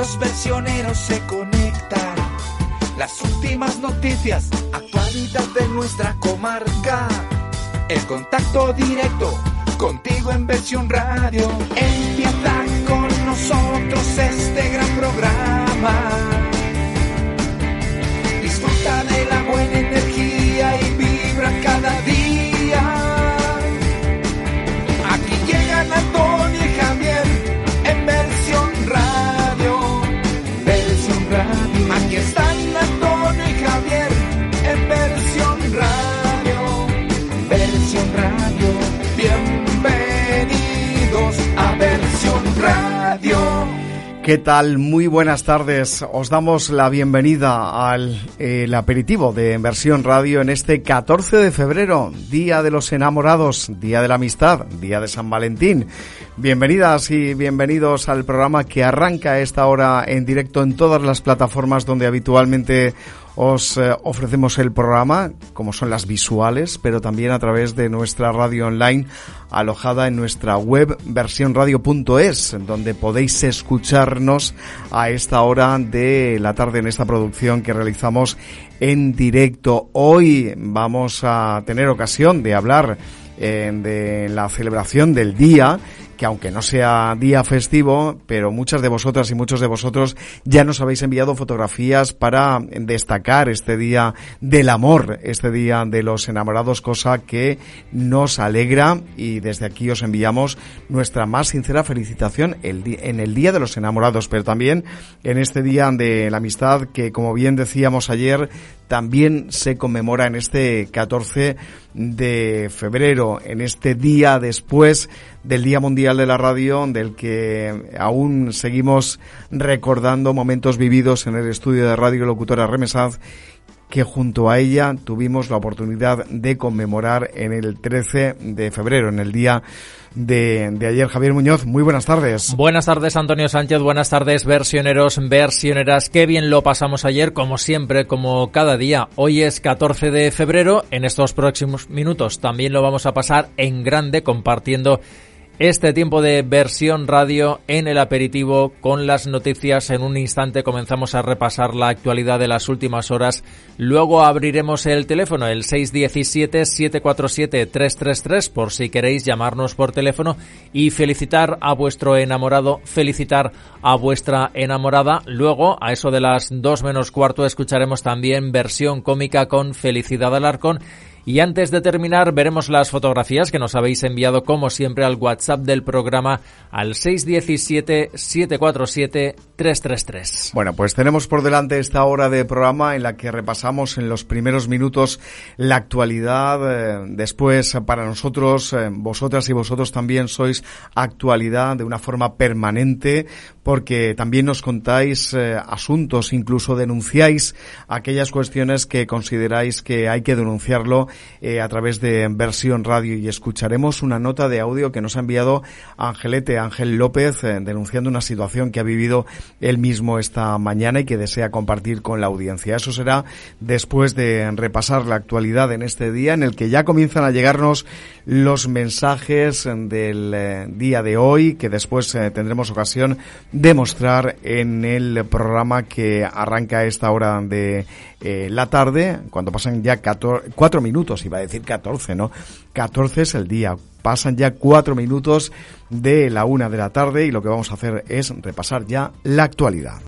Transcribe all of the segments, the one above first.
los versioneros se conectan. Las últimas noticias, actualidad de nuestra comarca. El contacto directo, contigo en versión radio. Empieza con nosotros este gran programa. Disfruta de la buena energía y vibra cada día. Javier en versión radio. Versión radio. Bienvenidos a versión radio. ¿Qué tal? Muy buenas tardes. Os damos la bienvenida al el aperitivo de Versión Radio en este 14 de febrero, Día de los Enamorados, Día de la Amistad, Día de San Valentín. Bienvenidas y bienvenidos al programa que arranca a esta hora en directo en todas las plataformas donde habitualmente os eh, ofrecemos el programa, como son las visuales, pero también a través de nuestra radio online alojada en nuestra web versionradio.es, donde podéis escucharnos a esta hora de la tarde en esta producción que realizamos en directo. Hoy vamos a tener ocasión de hablar eh, de la celebración del día que aunque no sea día festivo, pero muchas de vosotras y muchos de vosotros ya nos habéis enviado fotografías para destacar este día del amor, este día de los enamorados, cosa que nos alegra. Y desde aquí os enviamos nuestra más sincera felicitación en el día de los enamorados, pero también en este día de la amistad que, como bien decíamos ayer, también se conmemora en este 14 de febrero, en este día después del Día Mundial de la Radio, del que aún seguimos recordando momentos vividos en el estudio de radio locutora Remesaz, que junto a ella tuvimos la oportunidad de conmemorar en el 13 de febrero, en el día de, de, ayer. Javier Muñoz, muy buenas tardes. Buenas tardes, Antonio Sánchez. Buenas tardes, versioneros, versioneras. Qué bien lo pasamos ayer, como siempre, como cada día. Hoy es 14 de febrero. En estos próximos minutos también lo vamos a pasar en grande compartiendo este tiempo de versión radio en el aperitivo con las noticias. En un instante comenzamos a repasar la actualidad de las últimas horas. Luego abriremos el teléfono, el 617-747-333, por si queréis llamarnos por teléfono y felicitar a vuestro enamorado, felicitar a vuestra enamorada. Luego, a eso de las dos menos cuarto, escucharemos también versión cómica con Felicidad Alarcón y antes de terminar, veremos las fotografías que nos habéis enviado, como siempre, al WhatsApp del programa al 617-747-333. Bueno, pues tenemos por delante esta hora de programa en la que repasamos en los primeros minutos la actualidad. Eh, después, para nosotros, eh, vosotras y vosotros también sois actualidad de una forma permanente porque también nos contáis eh, asuntos, incluso denunciáis aquellas cuestiones que consideráis que hay que denunciarlo eh, a través de versión radio y escucharemos una nota de audio que nos ha enviado Angelete Ángel López eh, denunciando una situación que ha vivido él mismo esta mañana y que desea compartir con la audiencia. Eso será después de repasar la actualidad en este día en el que ya comienzan a llegarnos los mensajes del eh, día de hoy que después tendremos ocasión de mostrar en el programa que arranca a esta hora de la tarde cuando pasan ya cuatro minutos minutos, iba a decir 14, ¿no? 14 es el día. Pasan ya cuatro minutos de la una de la tarde y lo que vamos a hacer es repasar ya la actualidad.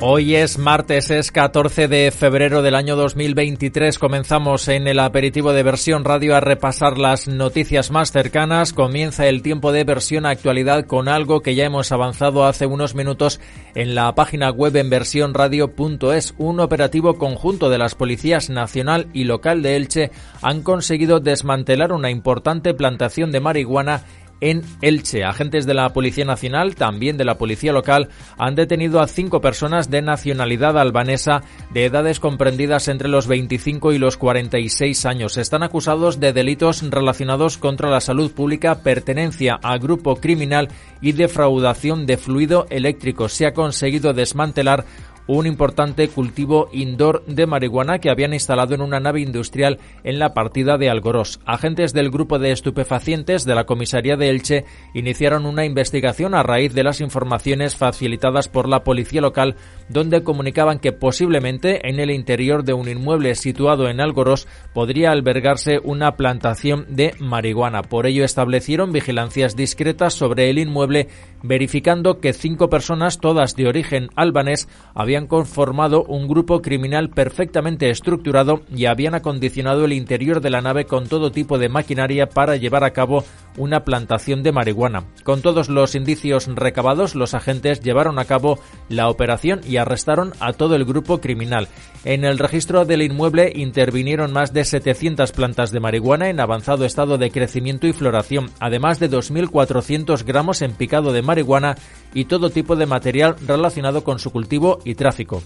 Hoy es martes, es 14 de febrero del año 2023. Comenzamos en el aperitivo de versión radio a repasar las noticias más cercanas. Comienza el tiempo de versión actualidad con algo que ya hemos avanzado hace unos minutos en la página web en versiónradio.es. Un operativo conjunto de las policías nacional y local de Elche han conseguido desmantelar una importante plantación de marihuana en Elche. Agentes de la Policía Nacional, también de la Policía Local, han detenido a cinco personas de nacionalidad albanesa de edades comprendidas entre los 25 y los 46 años. Están acusados de delitos relacionados contra la salud pública, pertenencia a grupo criminal y defraudación de fluido eléctrico. Se ha conseguido desmantelar un importante cultivo indoor de marihuana que habían instalado en una nave industrial en la partida de Algorós. Agentes del grupo de estupefacientes de la comisaría de Elche iniciaron una investigación a raíz de las informaciones facilitadas por la policía local, donde comunicaban que posiblemente en el interior de un inmueble situado en Algorós podría albergarse una plantación de marihuana. Por ello establecieron vigilancias discretas sobre el inmueble, verificando que cinco personas, todas de origen albanés, habían conformado un grupo criminal perfectamente estructurado y habían acondicionado el interior de la nave con todo tipo de maquinaria para llevar a cabo una plantación de marihuana. Con todos los indicios recabados, los agentes llevaron a cabo la operación y arrestaron a todo el grupo criminal. En el registro del inmueble intervinieron más de 700 plantas de marihuana en avanzado estado de crecimiento y floración, además de 2.400 gramos en picado de marihuana y todo tipo de material relacionado con su cultivo y tráfico.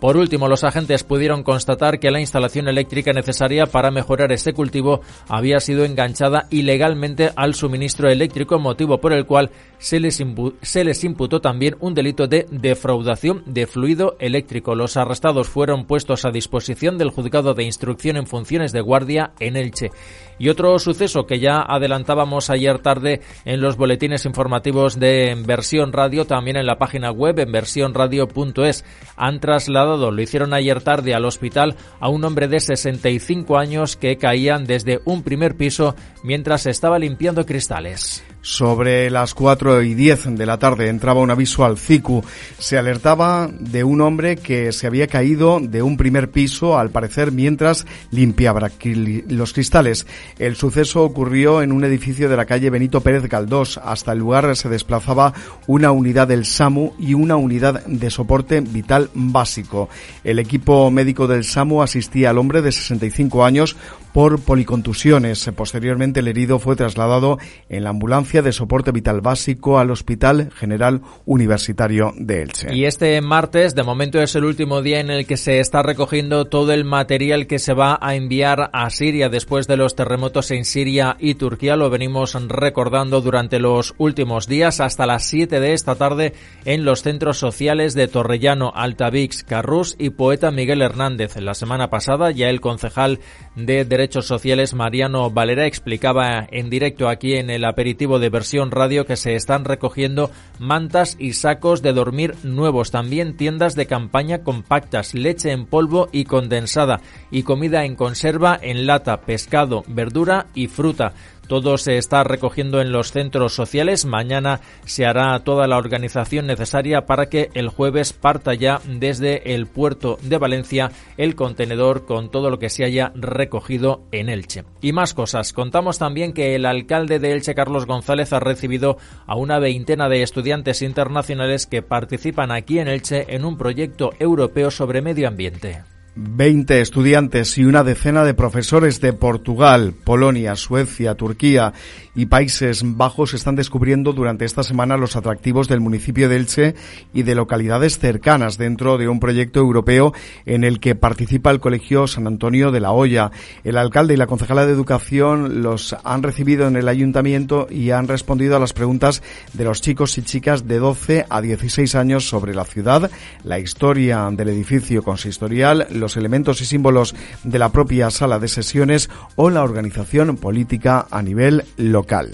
Por último, los agentes pudieron constatar que la instalación eléctrica necesaria para mejorar este cultivo había sido enganchada ilegalmente al suministro eléctrico, motivo por el cual se les, se les imputó también un delito de defraudación de fluido eléctrico. Los arrestados fueron puestos a disposición del juzgado de instrucción en funciones de guardia en Elche. Y otro suceso que ya adelantábamos ayer tarde en los boletines informativos de Versión Radio, también en la página web en versiónradio.es, han trasladado lo hicieron ayer tarde al hospital a un hombre de 65 años que caían desde un primer piso mientras estaba limpiando cristales. Sobre las 4 y 10 de la tarde entraba un aviso al CICU. Se alertaba de un hombre que se había caído de un primer piso, al parecer, mientras limpiaba los cristales. El suceso ocurrió en un edificio de la calle Benito Pérez Galdós. Hasta el lugar se desplazaba una unidad del SAMU y una unidad de soporte vital básico. El equipo médico del SAMU asistía al hombre de 65 años por policontusiones. Posteriormente el herido fue trasladado en la ambulancia de soporte vital básico al Hospital General Universitario de Elche. Y este martes, de momento, es el último día en el que se está recogiendo todo el material que se va a enviar a Siria después de los terremotos en Siria y Turquía. Lo venimos recordando durante los últimos días hasta las 7 de esta tarde en los centros sociales de Torrellano, Altavix, Carrús y Poeta Miguel Hernández. La semana pasada ya el concejal de Derechos Sociales, Mariano Valera, explicaba en directo aquí en el aperitivo de versión radio que se están recogiendo mantas y sacos de dormir nuevos, también tiendas de campaña compactas, leche en polvo y condensada y comida en conserva en lata, pescado, verdura y fruta. Todo se está recogiendo en los centros sociales. Mañana se hará toda la organización necesaria para que el jueves parta ya desde el puerto de Valencia el contenedor con todo lo que se haya recogido en Elche. Y más cosas. Contamos también que el alcalde de Elche, Carlos González, ha recibido a una veintena de estudiantes internacionales que participan aquí en Elche en un proyecto europeo sobre medio ambiente. 20 estudiantes y una decena de profesores de Portugal, Polonia, Suecia, Turquía y Países Bajos están descubriendo durante esta semana los atractivos del municipio de Elche y de localidades cercanas dentro de un proyecto europeo en el que participa el Colegio San Antonio de la Hoya. El alcalde y la concejala de Educación los han recibido en el ayuntamiento y han respondido a las preguntas de los chicos y chicas de 12 a 16 años sobre la ciudad, la historia del edificio consistorial, los elementos y símbolos de la propia sala de sesiones o la organización política a nivel local.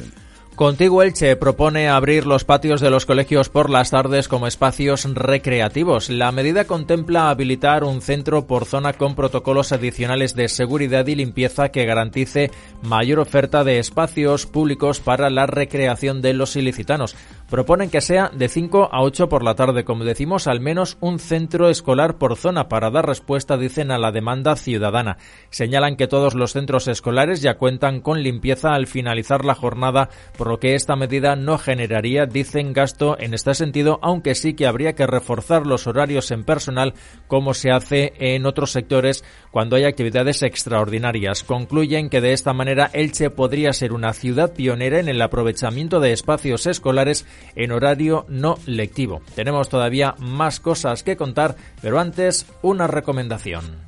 Contigo Elche propone abrir los patios de los colegios por las tardes como espacios recreativos. La medida contempla habilitar un centro por zona con protocolos adicionales de seguridad y limpieza que garantice mayor oferta de espacios públicos para la recreación de los ilicitanos. Proponen que sea de 5 a 8 por la tarde, como decimos, al menos un centro escolar por zona para dar respuesta, dicen, a la demanda ciudadana. Señalan que todos los centros escolares ya cuentan con limpieza al finalizar la jornada, por lo que esta medida no generaría, dicen, gasto en este sentido, aunque sí que habría que reforzar los horarios en personal como se hace en otros sectores cuando hay actividades extraordinarias. Concluyen que de esta manera Elche podría ser una ciudad pionera en el aprovechamiento de espacios escolares en horario no lectivo. Tenemos todavía más cosas que contar, pero antes una recomendación.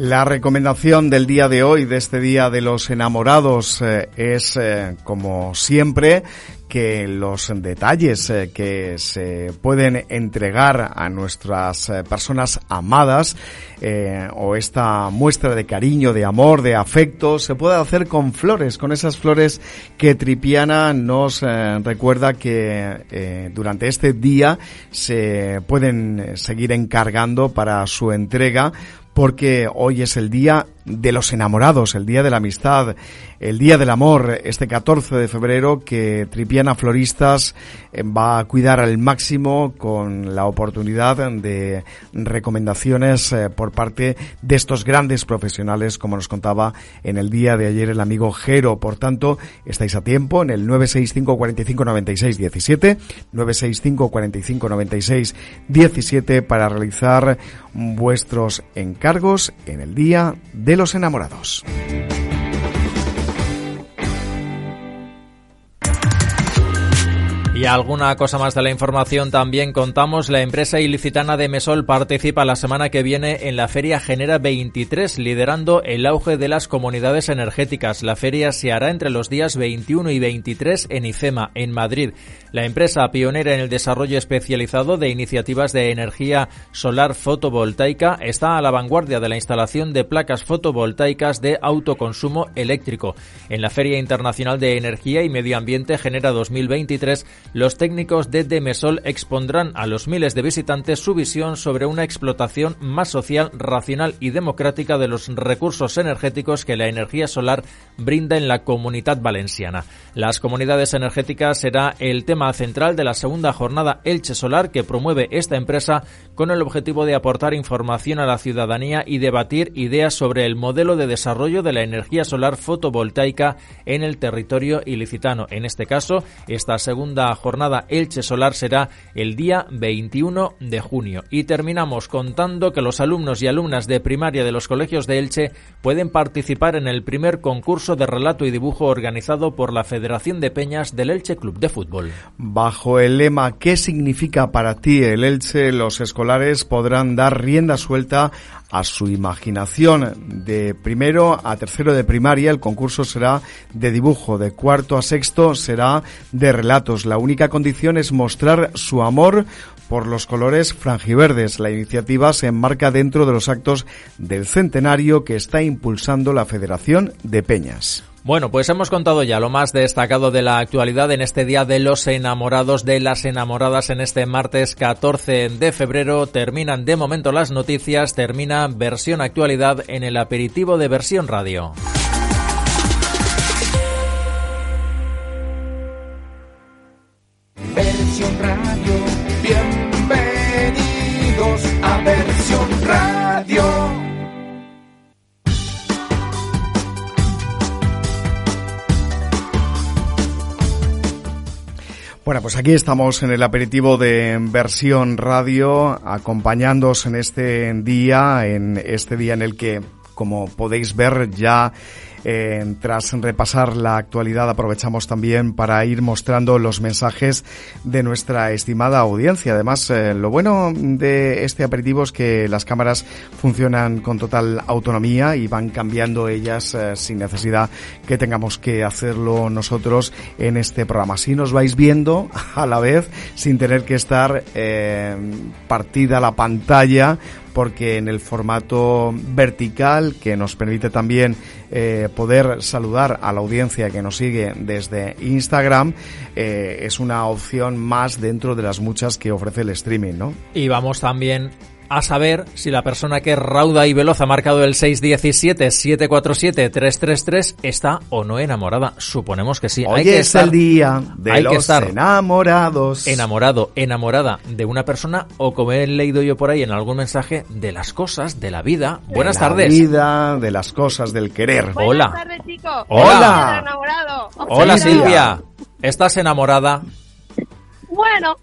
La recomendación del día de hoy, de este Día de los Enamorados, eh, es, eh, como siempre, que los detalles eh, que se pueden entregar a nuestras personas amadas o esta muestra de cariño, de amor, de afecto, se puede hacer con flores, con esas flores que Tripiana nos recuerda que durante este día se pueden seguir encargando para su entrega porque hoy es el día de los enamorados, el día de la amistad, el día del amor, este 14 de febrero que Tripiana Floristas eh, va a cuidar al máximo con la oportunidad de recomendaciones eh, por parte de estos grandes profesionales, como nos contaba en el día de ayer el amigo Jero. Por tanto, estáis a tiempo en el 965 45 96 17, 965 45 96 17 para realizar vuestros encargos en el Día de los Enamorados. Y alguna cosa más de la información también contamos. La empresa ilicitana de Mesol participa la semana que viene en la Feria Genera 23, liderando el auge de las comunidades energéticas. La feria se hará entre los días 21 y 23 en IFEMA, en Madrid. La empresa pionera en el desarrollo especializado de iniciativas de energía solar fotovoltaica está a la vanguardia de la instalación de placas fotovoltaicas de autoconsumo eléctrico. En la Feria Internacional de Energía y Medio Ambiente Genera 2023, los técnicos de Demesol expondrán a los miles de visitantes su visión sobre una explotación más social, racional y democrática de los recursos energéticos que la energía solar brinda en la comunidad valenciana. Las comunidades energéticas será el tema central de la segunda jornada Elche Solar que promueve esta empresa con el objetivo de aportar información a la ciudadanía y debatir ideas sobre el modelo de desarrollo de la energía solar fotovoltaica en el territorio ilicitano. En este caso, esta segunda jornada Elche Solar será el día 21 de junio. Y terminamos contando que los alumnos y alumnas de primaria de los colegios de Elche pueden participar en el primer concurso de relato y dibujo organizado por la Federación de Peñas del Elche Club de Fútbol. Bajo el lema ¿Qué significa para ti el Elche? Los escolares podrán dar rienda suelta a su imaginación. De primero a tercero de primaria el concurso será de dibujo, de cuarto a sexto será de relatos. La única condición es mostrar su amor por los colores franjiverdes. La iniciativa se enmarca dentro de los actos del centenario que está impulsando la Federación de Peñas. Bueno, pues hemos contado ya lo más destacado de la actualidad en este día de los enamorados, de las enamoradas en este martes 14 de febrero. Terminan de momento las noticias, termina versión actualidad en el aperitivo de versión radio. Bueno, pues aquí estamos en el aperitivo de versión radio, acompañándoos en este día, en este día en el que, como podéis ver, ya eh, tras repasar la actualidad, aprovechamos también para ir mostrando los mensajes de nuestra estimada audiencia. Además, eh, lo bueno de este aperitivo es que las cámaras funcionan con total autonomía y van cambiando ellas eh, sin necesidad que tengamos que hacerlo nosotros en este programa. Así nos vais viendo a la vez sin tener que estar partida la pantalla porque en el formato vertical que nos permite también eh, poder saludar a la audiencia que nos sigue desde Instagram eh, es una opción más dentro de las muchas que ofrece el streaming, ¿no? Y vamos también a saber si la persona que rauda y veloz ha marcado el 617-747-333 está o no enamorada. Suponemos que sí. Hoy hay que es estar, el día de hay que los estar enamorados. enamorado, enamorada de una persona o como he leído yo por ahí en algún mensaje, de las cosas, de la vida. De Buenas la tardes. vida, de las cosas, del querer. Hola. Buenas tardes, chicos. Hola. Hola. Silvia, ¿estás enamorada? Bueno,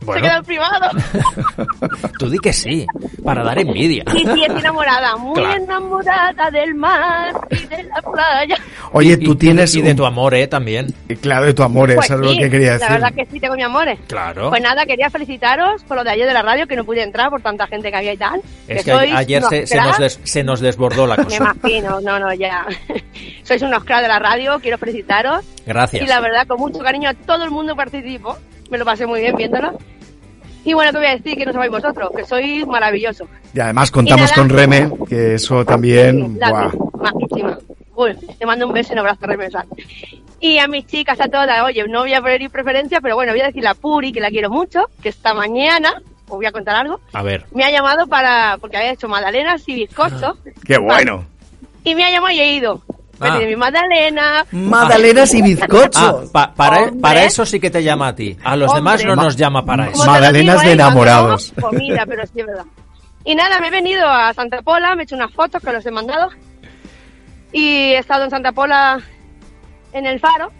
Bueno. se queda privado. Tú di que sí, para dar envidia. Sí, sí, estoy enamorada. Muy Claro. enamorada del mar y de la playa. Oye, tú y- tienes y de un- tu amor, ¿eh? También. y Claro, de tu amor, Pues eso es lo sí, que quería decir. La verdad que sí, tengo mi amores. Claro. Pues nada, quería felicitaros por lo de ayer de la radio, que no pude entrar por tanta gente que había y tal. Es que sois ayer se, se nos des- se nos desbordó la Me cosa. imagino, no, no, ya. Sois unos cracks de la radio, quiero felicitaros. Gracias. Y la verdad, con mucho cariño a todo el mundo participó. Me lo pasé muy bien viéndolo. Y bueno, ¿qué voy a decir? Que no sabéis vosotros, que sois maravillosos. Y además contamos Y con Reme, que eso también... La buah. majísima. Uy, te mando un beso y un abrazo remesal. Y a mis chicas, a todas, oye, no voy a pedir preferencia, pero bueno, voy a decir a Puri, que la quiero mucho, que esta mañana, os voy a contar algo, A ver. me ha llamado para, porque había hecho magdalenas y bizcochos, ¡Qué bueno! y me ha llamado y he ido. Ah. mi magdalena, Magdalenas y Ah, bizcochos. pa- para, Hombre. para eso sí que te llama a ti. A los Hombre. demás no nos llama para eso. digo, de ¿eh? Enamorados. no, Comida, pero sí es verdad. Y nada, me he venido a Santa Pola, me he hecho unas fotos que los he mandado. Y he estado en Santa Pola en el Faro.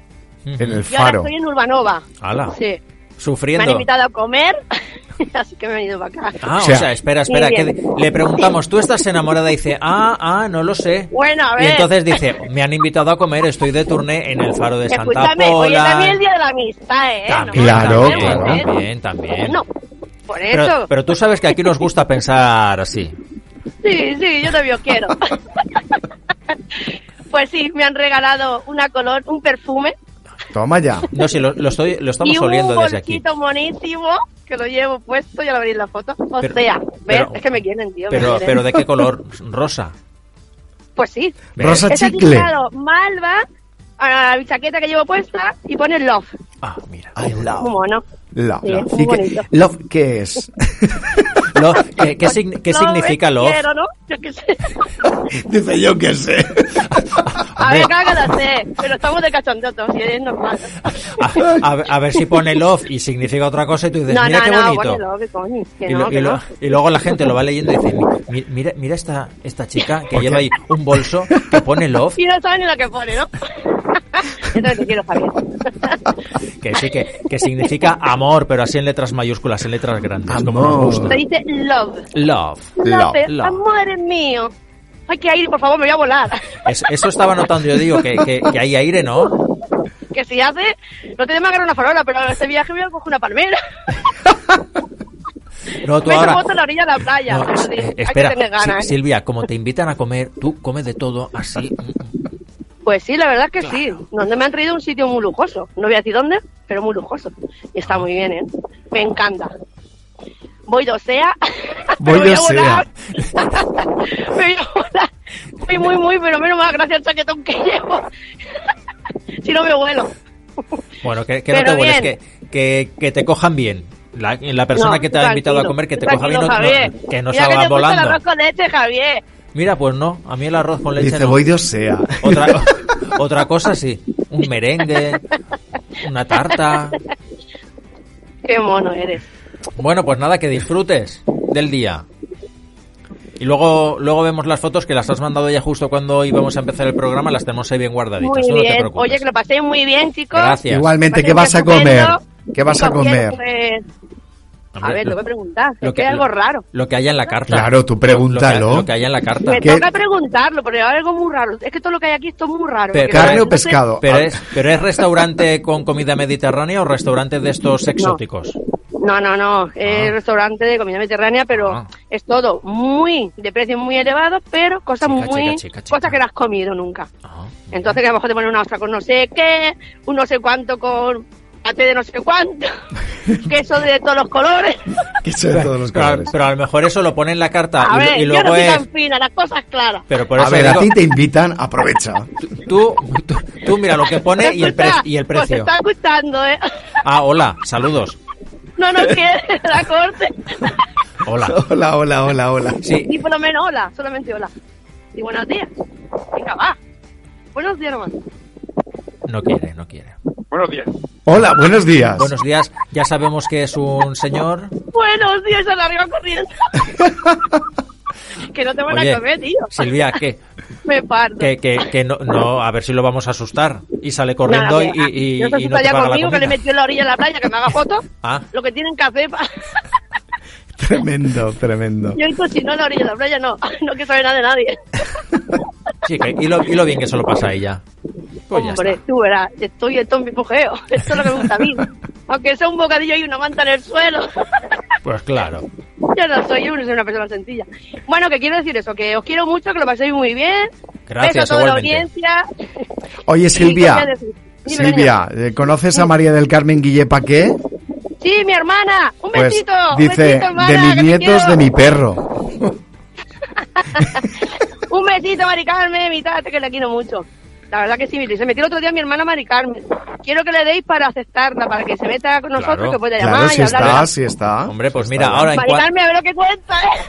En el Y ahora faro. estoy en Urbanova. Hala. Sí. Me han Sufriendo. invitado a comer, así que me he venido para acá. Ah, o O sea, espera, espera, que le preguntamos, ¿tú estás enamorada? Y dice, ah, ah, no lo sé. Bueno, a Y ver. entonces dice, me han invitado a comer, estoy de turné en el faro de Santa Escúchame, Pola. también el día de la amistad, ¿eh? También, Claro, claro. ¿eh? también, también. No, por eso. Pero, pero tú sabes que aquí nos gusta pensar así. Sí, sí, yo también quiero. pues sí, me han regalado una color, un perfume Toma ya. No, sí, lo, lo estoy, lo estamos y oliendo un desde aquí. bolsito monísimo que lo llevo puesto, ya lo veréis en la foto. O Pero- sea, ¿ves? pero- es que me quieren, tío. me Pero, quieren. pero ¿de qué color? Rosa. Pues sí. ¿Ves? Rosa He chicle. Malva a la chaqueta que llevo puesta y pone Love. Ah, mira. I love. mono. Love. Sí, love. ¿Y qué, love qué es? Lo- ¿Qué, qué qué Love significa love? Quiero, ¿no? Yo qué sé. Dice yo que sé. A ver, sé, pero estamos de cachondeo todos y es normal. A, a ver- a ver si pone love y significa otra cosa y tú dices, No, mira no, qué no, bonito. Love, coño. Y, no, lo- que y lo- no. y luego la gente lo va leyendo y dice, "Mi- mira, mira esta, esta chica que ¿Por lleva qué? ahí un bolso que pone love, Y no sabe ni lo que pone, ¿no? Te quiero, Javier. que sí, que, que significa amor, pero así en letras mayúsculas, en letras grandes, como nos Amor. gusta. Se dice love. Love. Love, love. amor es mío. Hay que ir, por favor, me voy a volar. Es- eso estaba notando yo, digo, que, que, que hay aire, ¿no? Que si hace, no te agarrar una farola, pero este viaje voy a coger una palmera. No, tú Me ahora... en la orilla de la playa. No, eh, hay que espera, tener ganas, Si- ¿eh? Silvia, como te invitan a comer, tú comes de todo así. Pues sí, la verdad es que sí. Donde me han traído un sitio muy lujoso. No voy a decir dónde, pero muy lujoso. Y está muy bien, ¿eh? Me encanta. Voy de Osea. Voy de a volar. Osea. me voy a volar. Voy muy, muy, pero menos mal, gracias al chaquetón que llevo. si no me vuelo. Bueno, que, que no te vueles, que, que, que te cojan bien. La, la persona No, que te ha invitado a comer, que te coja bien, no- no- que no salga el volando. arroz con leche, Javier. Mira, pues no, a mí el arroz con leche Dice, no. voy de Osea. Otra, otra cosa sí, un merengue, una tarta. Qué mono eres. Bueno, pues nada, que disfrutes del día. Y luego, luego vemos las fotos que las has mandado ya justo cuando íbamos a empezar el programa, las tenemos ahí bien guardaditas. Muy no te preocupes. Oye, que lo paséis muy bien, chicos. Gracias. Igualmente, ¿qué vas a comer? ¿Qué vas a comer? A ver, voy a preguntar. lo es que hay algo raro. Lo que haya en la carta. Claro, tú Lo que, pregúntalo. lo que haya en la carta. Me ¿Qué? toca preguntarlo, porque hay algo muy raro. Es que todo lo que hay aquí esto es muy raro. ¿Carne no o sé- pescado? Pero es, pero es restaurante con comida mediterránea o restaurante de estos exóticos. No, no, no. Es Ah. restaurante de comida mediterránea, pero Ah. es todo muy de precios muy elevados, pero cosas Chica, muy. chica, chica, chica. Cosas que no has comido nunca. Ah, Entonces, que a lo mejor te ponen una ostra con no sé qué, un no sé cuánto con paté de no sé cuánto, queso de todos los colores. Queso de todos los Pero, colores. pero a lo mejor eso lo pone en la carta A y, ver, y yo no luego soy es... tan fina, las cosas claras. Pero por A eso ver, a digo, ti te invitan, aprovecha. tú, tú, tú mira lo que pone y el, pre- y el Pues precio. está gustando, ¿eh? Ah, hola, saludos. No nos quiere la corte. Hola. Hola, hola, hola, hola. Sí, Y por lo menos hola, solamente hola. Y buenos días. Venga, va. Buenos días nomás. no quiere, no quiere. Hola, buenos días. Buenos días, ya sabemos que es un señor. Buenos días a la arriba corriendo. que no te van Oye, a comer, tío. Silvia, que, Me parto. que, que, que no, no, a ver si lo vamos a asustar. Y sale corriendo Nada, y, y, no y no te la conmigo, que le metió en la orilla de la playa, que me haga fotos. Ah, Lo que tienen que hacer para... Tremendo, tremendo. Yo cochino en la orilla de la playa, no. No que sabe nada de nadie. sí, que, y, lo, y lo bien que se lo pasa a ella. Pues Hombre, tú verás, estoy en todo mi pujeo. Esto es lo que me gusta a mí. Aunque sea un bocadillo y una manta en el suelo. Pues claro. Yo no soy yo, no soy una persona sencilla. Bueno, que quiero decir eso, que os quiero mucho, que lo paséis muy bien. Gracias, Beso a toda la audiencia. Oye, Silvia. Silvia, ¿eh, ¿conoces a María del Carmen Guille Paqué? Sí, mi hermana. Un Pues besito. un dice, besito, hermana, de mis nietos, de mi perro. Un besito, Mari Carmen, mi tata, que la quiero mucho. La verdad que sí, se metió el otro día mi hermana Mari Carmen. Quiero que le deis para aceptarla, para que se meta con nosotros, Claro. que pueda llamar Claro, y si hablar. está, si está. Hombre, pues Si mira, está. ahora en, Mari Carmen, a ver lo que cuenta, ¿eh?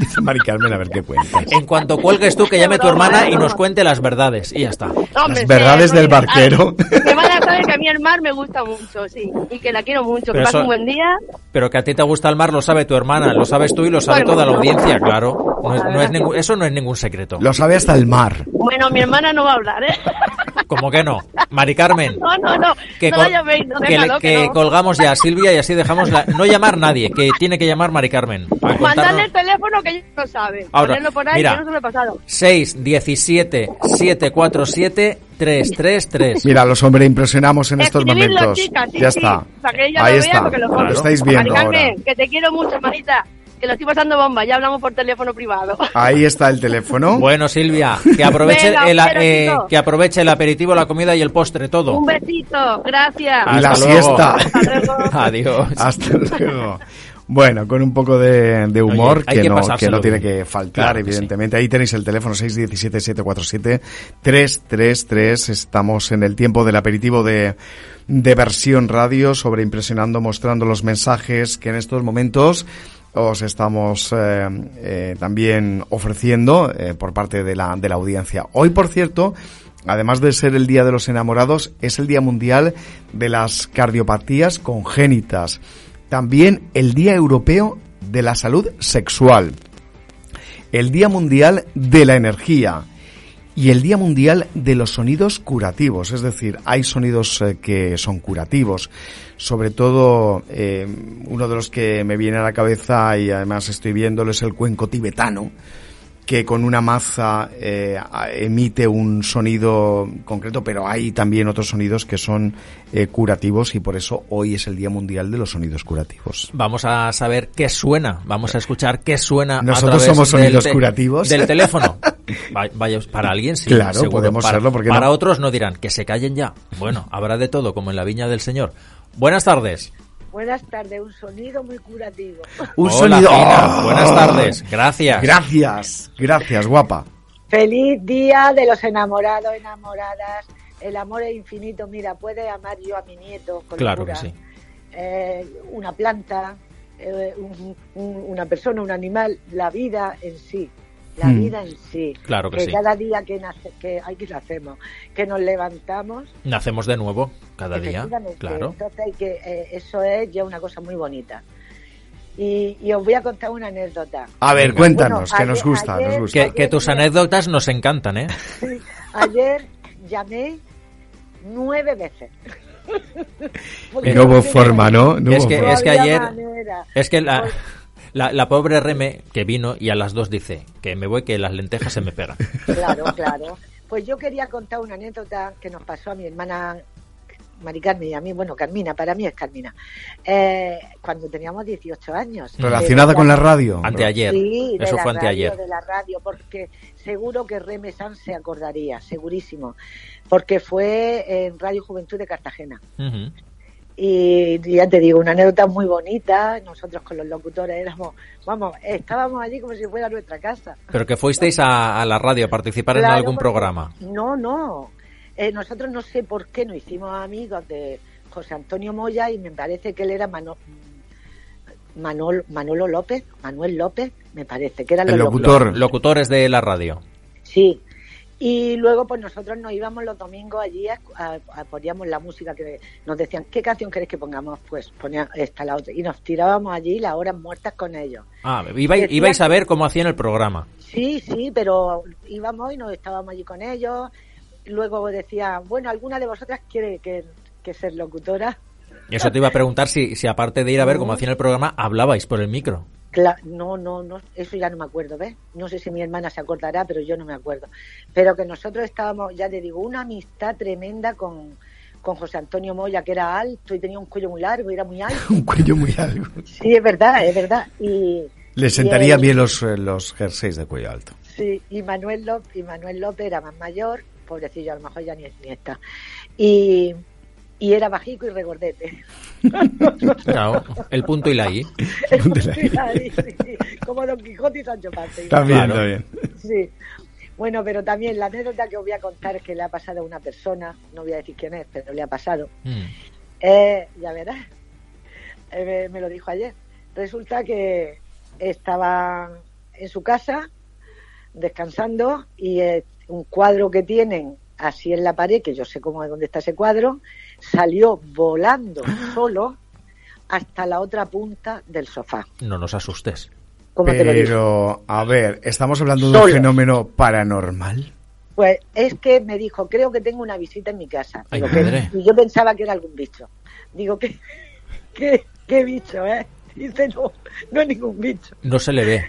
Dice Mari Carmen, a ver qué cuentas. en cuanto cuelgues tú, que llame tu hermana y nos cuente las verdades. Y ya está. Hombre, Las verdades sí, del barquero. ay, Mi hermana sabe que a mí el mar me gusta mucho, sí. Y que la quiero mucho, Pero que pase eso- un buen día. Pero que a ti te gusta el mar lo sabe tu hermana, lo sabes tú y lo sabe Bueno, toda la audiencia, claro. No es, no es ningún- eso no es ningún secreto. Lo sabe hasta el mar. Bueno, mi hermana no va a hablar, ¿eh? ¿Cómo que no? Mari Carmen, No, no, no. que, no col- la llaméis, no, que, déjalo, le- que que no. colgamos ya a Silvia y así dejamos la... No llamar nadie, que tiene que llamar Mari Carmen. Mandarle el contarnos- teléfono que ella no sabe. Ahora, Ponerlo por ahí, mira. que no se lo he pasado. 6 17 747 333. Mira, los hombres impresionamos en estos momentos. chicas, sí, ya sí, está. Para que ella Ahí lo vea, está. porque lo Lo pongo. estáis viendo Mari ahora. Carmen, que te quiero mucho, hermanita. Que lo estoy pasando bomba, ya hablamos por teléfono privado. Ahí está el teléfono. Bueno, Silvia, que aproveche, Venga, el, eh, que aproveche el aperitivo, la comida y el postre, todo. Un besito, gracias. Y la luego. siesta. Hasta luego. Adiós. Hasta luego. Bueno, con un poco de, de humor Oye, que, que no, que no tiene que faltar, Claro que sí. evidentemente. Ahí tenéis el teléfono 617-747-333. Estamos en el tiempo del aperitivo de, de versión radio sobre Impresionando, mostrando los mensajes que en estos momentos os estamos eh, eh, también ofreciendo eh, por parte de la, de la audiencia. Hoy, por cierto, además de ser el Día de los Enamorados, es el Día Mundial de las Cardiopatías Congénitas. También el Día Europeo de la Salud Sexual. El Día Mundial de la Energía. Y el Día Mundial de los Sonidos Curativos. Es decir, hay sonidos que son curativos. Sobre todo, eh, uno de los que me viene a la cabeza y además estoy viéndolo es el cuenco tibetano que con una maza eh, emite un sonido concreto, pero hay también otros sonidos que son eh, curativos y por eso hoy es el Día Mundial de los Sonidos Curativos. Vamos a saber qué suena, vamos a escuchar qué suena. a Nosotros través somos sonidos curativos. Del teléfono. Va- Vaya, para alguien sí. Claro, seguro. podemos para, serlo, ¿por qué Para no? otros no dirán que se callen ya. Bueno, habrá de todo, como en la viña del Señor. Buenas tardes. Buenas tardes, un sonido muy curativo. Un Hola, sonido. Gina. ¡Oh! Buenas tardes. Gracias. Gracias, gracias, guapa. Feliz día de los enamorados, enamoradas. El amor es infinito. Mira, puede amar yo a mi nieto con Claro locura. que sí. Eh, una planta, eh, un- un- una persona, un animal, la vida en sí. La Hmm. vida en sí. Claro que sí. cada día que nace, que hay que lo hacemos, que nos levantamos. Nacemos de nuevo cada día. Claro. Entonces hay que, eh, eso es ya una cosa muy bonita. Y, y os voy a contar una anécdota. A ver, Venga. cuéntanos, Bueno, que nos gusta, ayer- nos gusta. Que, que tus anécdotas nos encantan, ¿eh? Ayer llamé nueve veces. Porque No hubo forma, ¿no? No Es hubo que- forma. es que ayer- manera. Es que la, la, la pobre Reme que vino y a las dos dice que me voy que las lentejas se me pegan. Claro, claro. Pues yo quería contar una anécdota que nos pasó a mi hermana Mari Carmen y a mí, bueno, Carmina, para mí es Carmina, eh, cuando teníamos 18 años. Relacionada con la radio. Anteayer. Sí, de Eso fue anteayer. de la radio, porque seguro que Reme Sanz se acordaría, segurísimo, porque fue en Radio Juventud de Cartagena. Y ya te digo, una anécdota muy bonita. Nosotros con los locutores éramos, vamos, estábamos allí como si fuera nuestra casa. Pero que fuisteis a, a la radio a participar en algún programa. No, no. Eh, nosotros no sé por qué nos hicimos amigos de José Antonio Moya y me parece que él era Mano- Manol- Manolo López, Manuel López, me parece que era El los locutor. Locutores de la radio. Sí. Y luego, pues nosotros nos íbamos los domingos allí, a, a- a- poníamos la música que nos decían, ¿qué canción queréis que pongamos? Pues ponía esta, la otra. Y nos tirábamos allí las horas muertas con ellos. Ah, ibais, Decían ibais a ver cómo hacían el programa. Sí, sí, pero íbamos y nos estábamos allí con ellos. Luego decían, bueno, ¿alguna de vosotras quiere que, que ser locutora? Eso te iba a preguntar si, si aparte de ir a ver cómo hacían el programa, hablabais por el micro. No, no, no, eso ya no me acuerdo, ¿ves? No sé si mi hermana se acordará, pero yo no me acuerdo. Pero que nosotros estábamos, ya te digo, una amistad tremenda con, con José Antonio Moya, que era alto y tenía un cuello muy largo y era muy alto. Un cuello muy alto. Sí, es verdad, es verdad. Y, Le y sentaría él- bien los, eh, los jerseys de cuello alto. Sí, y Manuel López, y Manuel López era más mayor, pobrecillo, a lo mejor ya ni, ni está. Y, y era bajico y regordete. Claro, el punto y la I. Ahí, sí, como Don Quijote y Sancho Panza. Está bien, Claro. está bien. Sí. Bueno, pero también la anécdota que os voy a contar es que le ha pasado a una persona, no voy a decir quién es, pero le ha pasado. Mm. Eh, ya verás, Eh, me, me lo dijo ayer. Resulta que estaba en su casa descansando y eh, un cuadro que tienen así en la pared, que yo sé cómo es dónde está ese cuadro, salió volando solo hasta la otra punta del sofá. No nos asustes. ¿Cómo te lo digo? Pero, a ver, ¿estamos hablando de un fenómeno paranormal? Pues es que me dijo, creo que tengo una visita en mi casa. Y yo pensaba que era algún bicho. Digo, ¿qué, qué, qué bicho, eh? Dice, no, no es ningún bicho. No se le ve.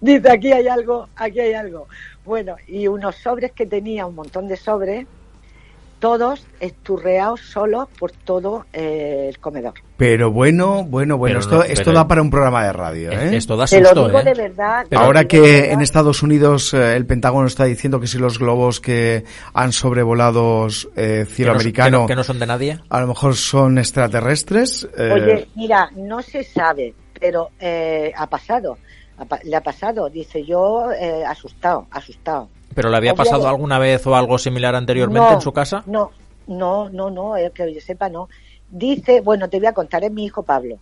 Dice, aquí hay algo, aquí hay algo. Bueno, y unos sobres que tenía, un montón de sobres, todos esturreados solos por todo eh, el comedor. Pero bueno, bueno, bueno, Pero esto, no, esto da para un programa de radio, ¿eh? Esto da Te lo susto, digo ¿eh? de verdad. Ahora que verdad. en Estados Unidos eh, el Pentágono está diciendo que si los globos que han sobrevolado eh, Que cielo no- americano que no- que no son de nadie. a lo mejor son extraterrestres. eh, Oye, mira, no se sabe, pero eh, ha pasado. Ha le ha pasado, dice yo, eh, asustado, asustado. ¿Pero le había Obviamente. pasado alguna vez o algo similar anteriormente No, en su casa? No, no, no, no, que yo sepa, no. Dice, bueno, te voy a contar, es mi hijo Pablo,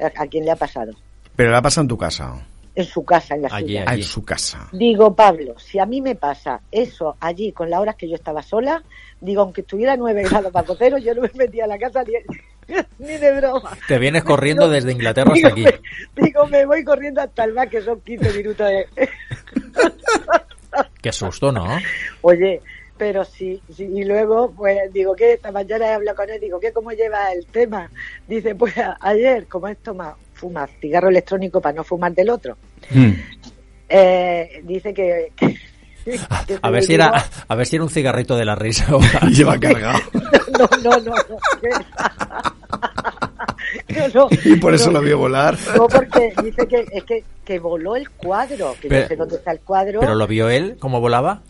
a, a quien le ha pasado. Pero le ha pasado en tu casa. En su casa, en la Allí, suya. Ah, Allí. en su casa. Digo, Pablo, si a mí me pasa eso allí con las horas que yo estaba sola, digo, aunque estuviera 9 grados bajo cero, yo no me metía a la casa ni, ni de broma. Te vienes corriendo Digo- desde Inglaterra digo, hasta aquí. Me, digo, me voy corriendo hasta el bar, que son 15 minutos de... Qué susto, ¿no? Oye, pero sí, sí, y luego, pues digo, ¿qué? Esta mañana he hablado con él, digo, ¿qué? ¿Cómo lleva el tema? Dice, pues ayer, como es toma, fuma cigarro electrónico para no fumar del otro, Mm. eh, dice que... que- A ver si era, a ver si era un cigarrito de la risa. o- Lleva cargado. No, no, no, no. No, no, y por eso no, lo vio volar. No, porque dice que es que, que voló el cuadro, que Pero- no sé dónde está el cuadro. ¿Pero lo vio él? ¿Cómo volaba?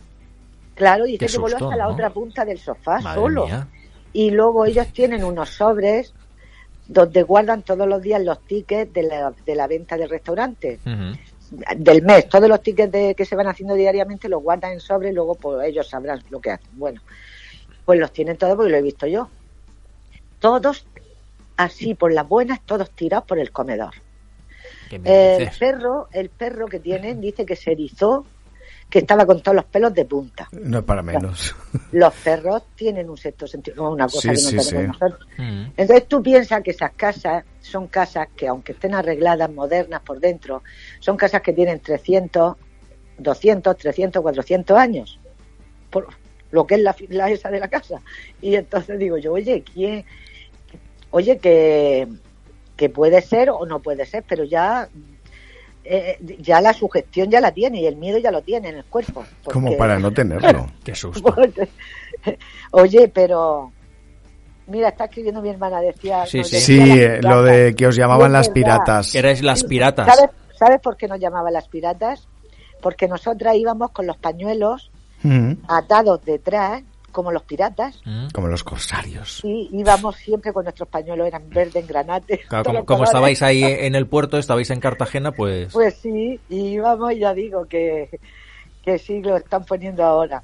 Claro, dice Qué que voló susto, hasta la otra punta del sofá Madre solo. mía. Y luego ellos tienen unos sobres donde guardan todos los días los tickets de la, de la venta del restaurante. Ujú. Del mes, todos los tickets de, que se van haciendo diariamente los guardan en sobre y luego pues ellos sabrán lo que hacen. Bueno, pues los tienen todos porque lo he visto yo. Todos así, por las buenas, todos tirados por el comedor. ¿Qué me El perro, el perro que tienen dice que se erizó, que estaba con todos los pelos de punta. No es para menos. Los perros tienen un sexto sentido, no, una cosa Sí, que no sí, tenemos sí. nosotros. Mm. Entonces tú piensas que esas casas son casas que, aunque estén arregladas, modernas por dentro, son casas que tienen 300, 200, 300, 400 años. Por lo que es la, la esa de la casa. Y entonces digo yo, oye, ¿quién? Oye, que, que puede ser o no puede ser, pero ya eh, ya la sugestión ya la tiene y el miedo ya lo tiene en el cuerpo. Como para no tenerlo. Qué susto. Oye, pero mira, está escribiendo mi hermana, decía. Sí, sí. decía Sí, las eh, lo de que os llamaban las verdad. piratas. Erais las piratas. ¿Sabes, ¿Sabes por qué nos llamaban las piratas? Porque nosotras íbamos con los pañuelos Mm. atados detrás como los piratas. Mm. Como los corsarios. Y íbamos siempre con nuestros pañuelos, eran verde en granate. Claro, como, como estabais ahí en el puerto, estabais en Cartagena, pues... Pues sí, y íbamos, ya digo, que, que sí lo están poniendo ahora.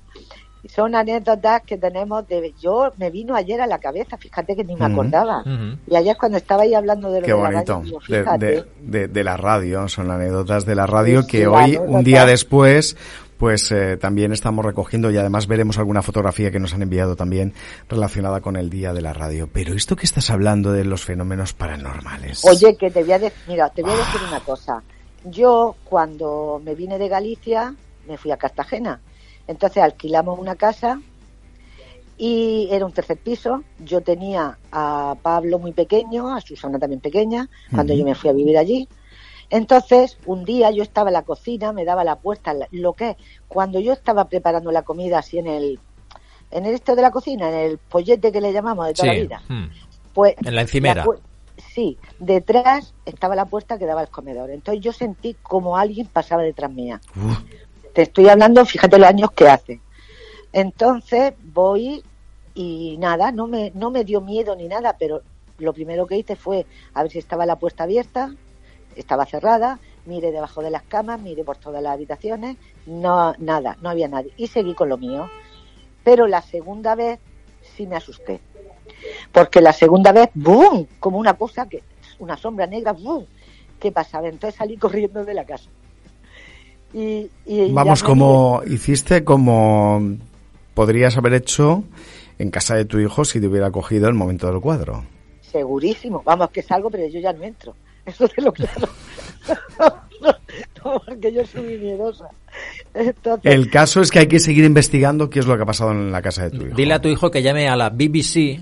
Son anécdotas que tenemos de... Yo me vino ayer a la cabeza, fíjate que ni me Ujú. acordaba. Y ayer cuando estaba ahí hablando de lo Qué de la bonito. radio, digo, De, fíjate, de- de- de la radio, son anécdotas de la radio Sí, que sí, hoy, un día después, pues eh, también estamos recogiendo y además veremos alguna fotografía que nos han enviado también relacionada con el día de la radio. Pero esto que estás hablando de los fenómenos paranormales. Oye, que te voy a decir, mira, te voy a decir una cosa. Yo cuando me vine de Galicia me fui a Cartagena. Entonces alquilamos una casa y era un tercer piso. Yo tenía a Pablo muy pequeño, a Susana también pequeña, cuando yo me fui a vivir allí. Entonces, un día yo estaba en la cocina, me daba la puerta, lo que es, cuando yo estaba preparando la comida así en el, en el esto de la cocina, en el pollete que le llamamos de toda la vida, Mm. pues En la encimera. sí, detrás estaba la puerta que daba al comedor. Entonces yo sentí como alguien pasaba detrás mía. Uf, Te estoy hablando, fíjate los años que hace. Entonces voy y nada, no me, no me dio miedo ni nada, pero lo primero que hice fue a ver si estaba la puerta abierta, estaba cerrada, miré debajo de las camas, miré por todas las habitaciones, no, nada, no había nadie. Y seguí con lo mío. Pero la segunda vez sí me asusté. Porque la segunda vez, ¡boom! Como una cosa que, una sombra negra, ¡boom! ¿Qué pasaba? Entonces salí corriendo de la casa. Y, y Vamos, me como hiciste, como podrías haber hecho en casa de tu hijo si te hubiera cogido el momento del cuadro. Segurísimo. Vamos, que salgo, pero yo ya no entro. Eso te lo claro. no, porque yo soy miedosa. Entonces, El caso es que hay que seguir investigando qué es lo que ha pasado en la casa de tu hijo. Dile a tu hijo que llame a la BBC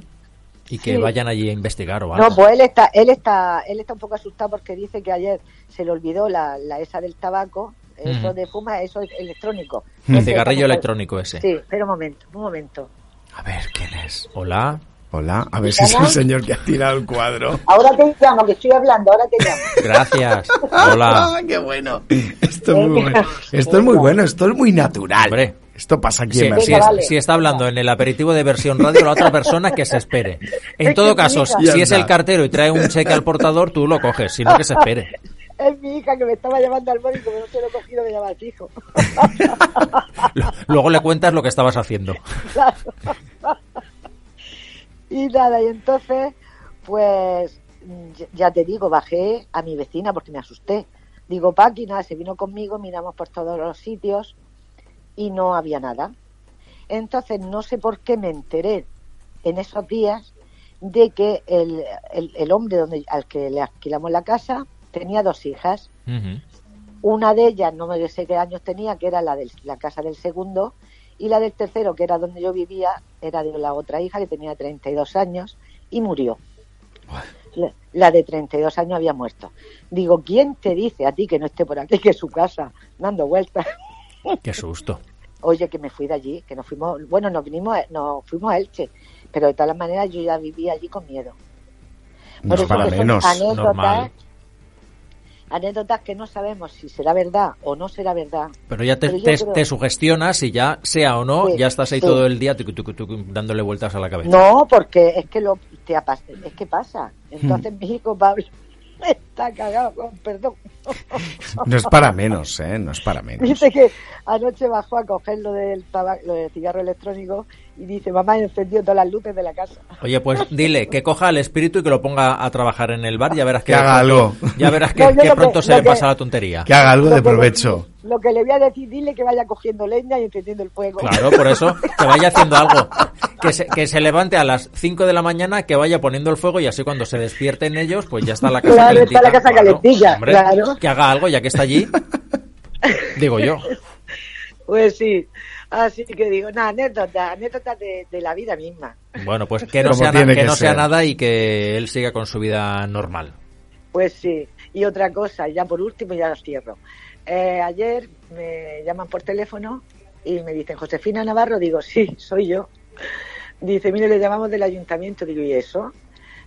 y que Sí. vayan allí a investigar o algo. no, pues él está, él está, él está un poco asustado porque dice que ayer se le olvidó la, la esa del tabaco, eso de fuma, eso es electrónico. El cigarrillo electrónico ese. Sí, espera un momento, un momento. A ver, ¿quién es? Hola. Hola, a ver si es el señor que ha tirado el cuadro. Ahora te llamo, que estoy hablando, ahora te llamo. Gracias. Hola. ¡Qué bueno! Esto es muy bueno. Esto es muy bueno, esto es muy natural. Hombre. Esto pasa aquí Si, en si es- vale. si está hablando en el aperitivo de versión radio, la otra persona que se espere. En Es todo caso, si es el cartero y trae un cheque al portador, tú lo coges, sino que se espere. Es mi hija que me estaba llamando al móvil, como no se lo he cogido, me llama al fijo. Lo- Luego le cuentas lo que estabas haciendo. Y nada, y entonces, pues, ya- te digo, bajé a mi vecina porque me asusté. Digo, Paqui, nada, se vino conmigo, miramos por todos los sitios y no había nada. Entonces, no sé por qué me enteré en esos días de que el, el, el hombre donde, al que le alquilamos la casa tenía dos hijas. Una de ellas, no me sé qué años tenía, que era la de la casa del segundo, y la del tercero, que era donde yo vivía, era de la otra hija, que tenía 32 años, y murió. La, la de 32 años había muerto. Digo, ¿quién te dice a ti que no esté por aquí, que es su casa, dando vueltas? Qué susto. Oye, que me fui de allí, que nos fuimos, bueno, nos vinimos, nos fuimos a Elche, pero de todas maneras yo ya vivía allí con miedo. No Por es eso para que son menos. anécdotas, normal. Anécdotas que no sabemos si será verdad o no será verdad. Pero ya te, Pero te- creo- te sugestionas y ya, sea o no, Sí, ya estás ahí sí. todo el día tucu, tucu, tucu, dándole vueltas a la cabeza. No, porque es que lo te es que pasa. Entonces mi hijo Pablo está cagado, con perdón. No es para menos, ¿eh? No es para menos. Dice que anoche bajó a coger lo del tabaco, lo del cigarro electrónico y dice, mamá, he encendido todas las luces de la casa. Oye, pues dile que coja el espíritu y que lo ponga a trabajar en el bar, ya verás que, Que haga algo. Ya verás que, No, yo que lo que- pronto se le pasa la tontería. Que haga algo de Lo provecho. Lo que le voy a decir, dile que vaya cogiendo leña y encendiendo el fuego. Claro, por eso, que vaya haciendo algo. Que se, que se levante a las 5 de la mañana, que vaya poniendo el fuego y así cuando se despierten ellos, pues ya está la casa Claro, calentita. está la casa calentilla, hombre, claro. Que haga algo ya que está allí. Digo yo. Pues sí. Así que digo, nada, anécdotas, anécdotas de, de la vida misma. Bueno, pues que no, sea, na- que que no sea nada y que él siga con su vida normal. Pues sí. Y otra cosa, ya por último, ya lo cierro. Eh, ayer me llaman por teléfono y me dicen, Josefina Navarro, digo, sí, soy yo. Dice, mire, le llamamos del ayuntamiento, digo, ¿y eso?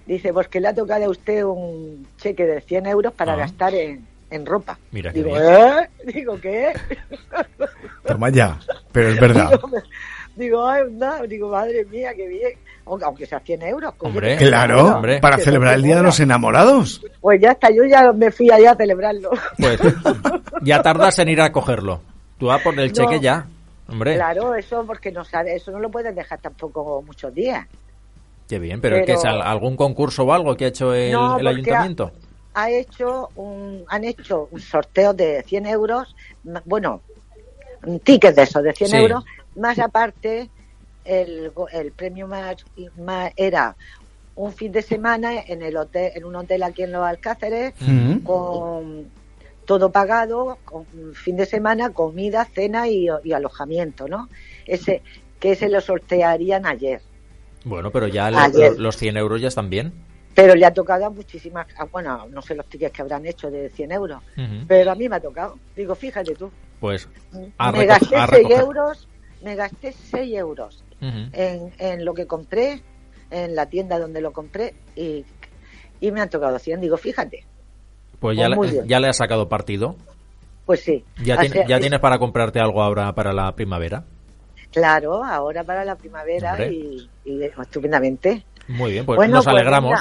Dice, pues que le ha tocado a usted un cheque de 100 euros para Ah. gastar en, en ropa. Mira digo. ¿eh? Digo, ¿qué? Toma ya. Pero es verdad. Digo, me, Digo, ay, no, digo, madre mía, qué bien. Aunque, aunque sea 100 euros. Hombre, que- Claro, Hombre. para que celebrar el Día de los Enamorados. Pues ya está, yo ya me fui allá a celebrarlo. Pues ya tardas en ir a cogerlo. Tú vas por el No. cheque ya. Hombre, Claro, eso porque no sabe, eso no lo puedes dejar tampoco muchos días. qué bien. Pero, ¿qué pero- es al- algún concurso o algo que ha hecho el, No, el porque ayuntamiento? Ha hecho un, han hecho un sorteo de 100 euros, bueno, un ticket de eso, de 100 Sí. euros, más aparte el, el premio más, más era un fin de semana en el hotel, en un hotel aquí en Los Alcáceres, Mm. con todo pagado, con fin de semana, comida, cena y, y alojamiento, ¿no? Ese que se lo sortearían ayer. Bueno, pero ya lo- Ayer. lo- los 100 euros ya están bien. Pero le ha tocado a muchísimas, a- bueno, no sé los tickets que habrán hecho de 100 euros, pero a mí me ha tocado. Digo, fíjate tú, Pues a, me gasté a 6 recoger. euros, me gasté 6 euros en, en lo que compré, en la tienda donde lo compré y, y me han tocado 100. Digo, fíjate, Pues ya, Pues le, ya le has sacado partido. pues sí. Ya, O tiene- sea, ya es- tienes para comprarte algo ahora para la primavera. Claro, ahora para la primavera y, y estupendamente. Muy bien, pues Bueno, nos pues alegramos.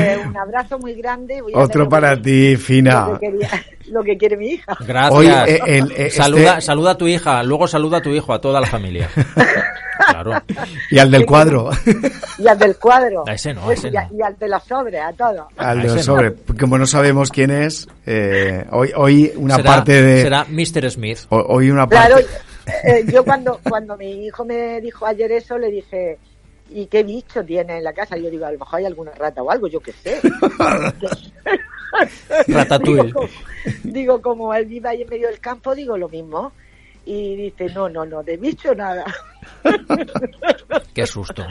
Que un abrazo muy grande. voy a Otro para que- ti, Lo Fina. que, quería- lo que quiere mi hija. Gracias. Hoy, eh, el- eh, saluda, este- saluda a tu hija, luego saluda a tu hijo, a toda la familia. claro. Y al del cuadro. Y al del cuadro. A ese no, a Pues, ese y, a- no. y al de los sobres, a todos. Al de los no. sobre. Como no sabemos quién es, eh, hoy, hoy una será, parte de. será Mr. Smith. ho- Hoy una parte. Claro, eh, yo cuando, cuando mi hijo me dijo ayer eso, le dije, ¿y qué bicho tiene en la casa? Yo digo, a lo mejor hay alguna rata o algo, yo qué sé. Ratatouille. Digo, como, digo, como él vive ahí en medio del campo, digo lo mismo. Y dice, no, no, no, de bicho nada. Qué susto.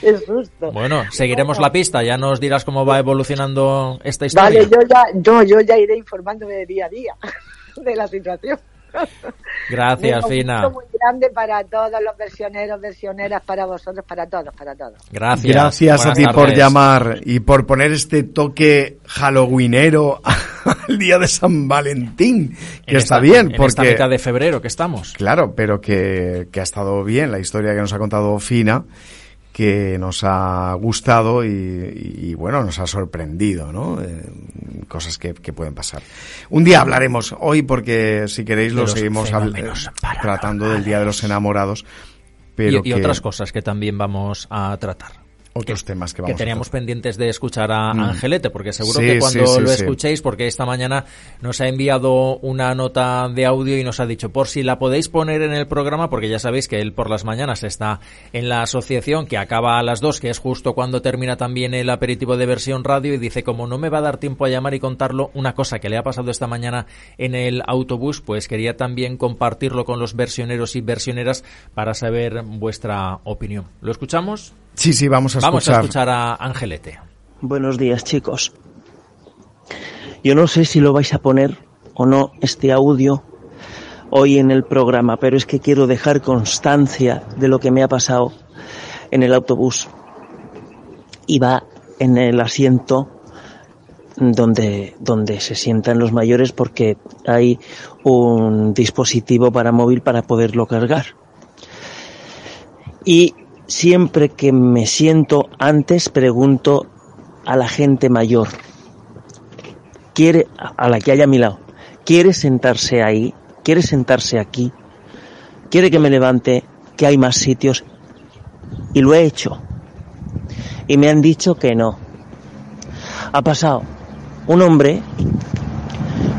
Qué susto. Bueno, seguiremos la pista, ya nos dirás cómo va evolucionando esta historia. Vale, yo ya, yo, yo ya iré informándome de día a día de la situación. Gracias, un Fina. beso muy grande para todos los versioneros, versioneras, para vosotros, para todos, para todos. Gracias. Gracias a Buenas ti por tardes. llamar y por poner este toque halloweenero al día de San Valentín, que En está esta- bien, En esta porque mitad de febrero que estamos. claro, pero que, que ha estado bien la historia que nos ha contado Fina, que nos ha gustado y, y, bueno, nos ha sorprendido, ¿no? Eh, cosas que, que pueden pasar. Un día hablaremos hoy porque si queréis lo seguimos fenómenos tratando del día de los enamorados, pero y, otras cosas que también vamos a tratar. Otros temas que que vamos a teníamos pendientes de escuchar a Mm. Angelete, porque seguro Sí, que cuando sí, sí, lo escuchéis, porque esta mañana nos ha enviado una nota de audio y nos ha dicho, por si la podéis poner en el programa, porque ya sabéis que él por las mañanas está en la asociación que acaba a las dos, que es justo cuando termina también el aperitivo de versión radio, y dice, como no me va a dar tiempo a llamar y contarlo, una cosa que le ha pasado esta mañana en el autobús, pues quería también compartirlo con los versioneros y versioneras para saber vuestra opinión. ¿Lo escuchamos? Sí, sí, vamos a escuchar. Vamos a escuchar a Angelete. Buenos días, chicos. Yo no sé si lo vais a poner o no este audio hoy en el programa, pero es que quiero dejar constancia de lo que me ha pasado en el autobús. Iba en el asiento donde, donde se sientan los mayores porque hay un dispositivo para móvil para poderlo cargar. Y siempre que me siento antes pregunto a la gente mayor, quiere, a la que haya a mi lado, quiere sentarse ahí, quiere sentarse aquí, quiere que me levante, que hay más sitios. Y lo he hecho. Y me han dicho que no. Ha pasado un hombre,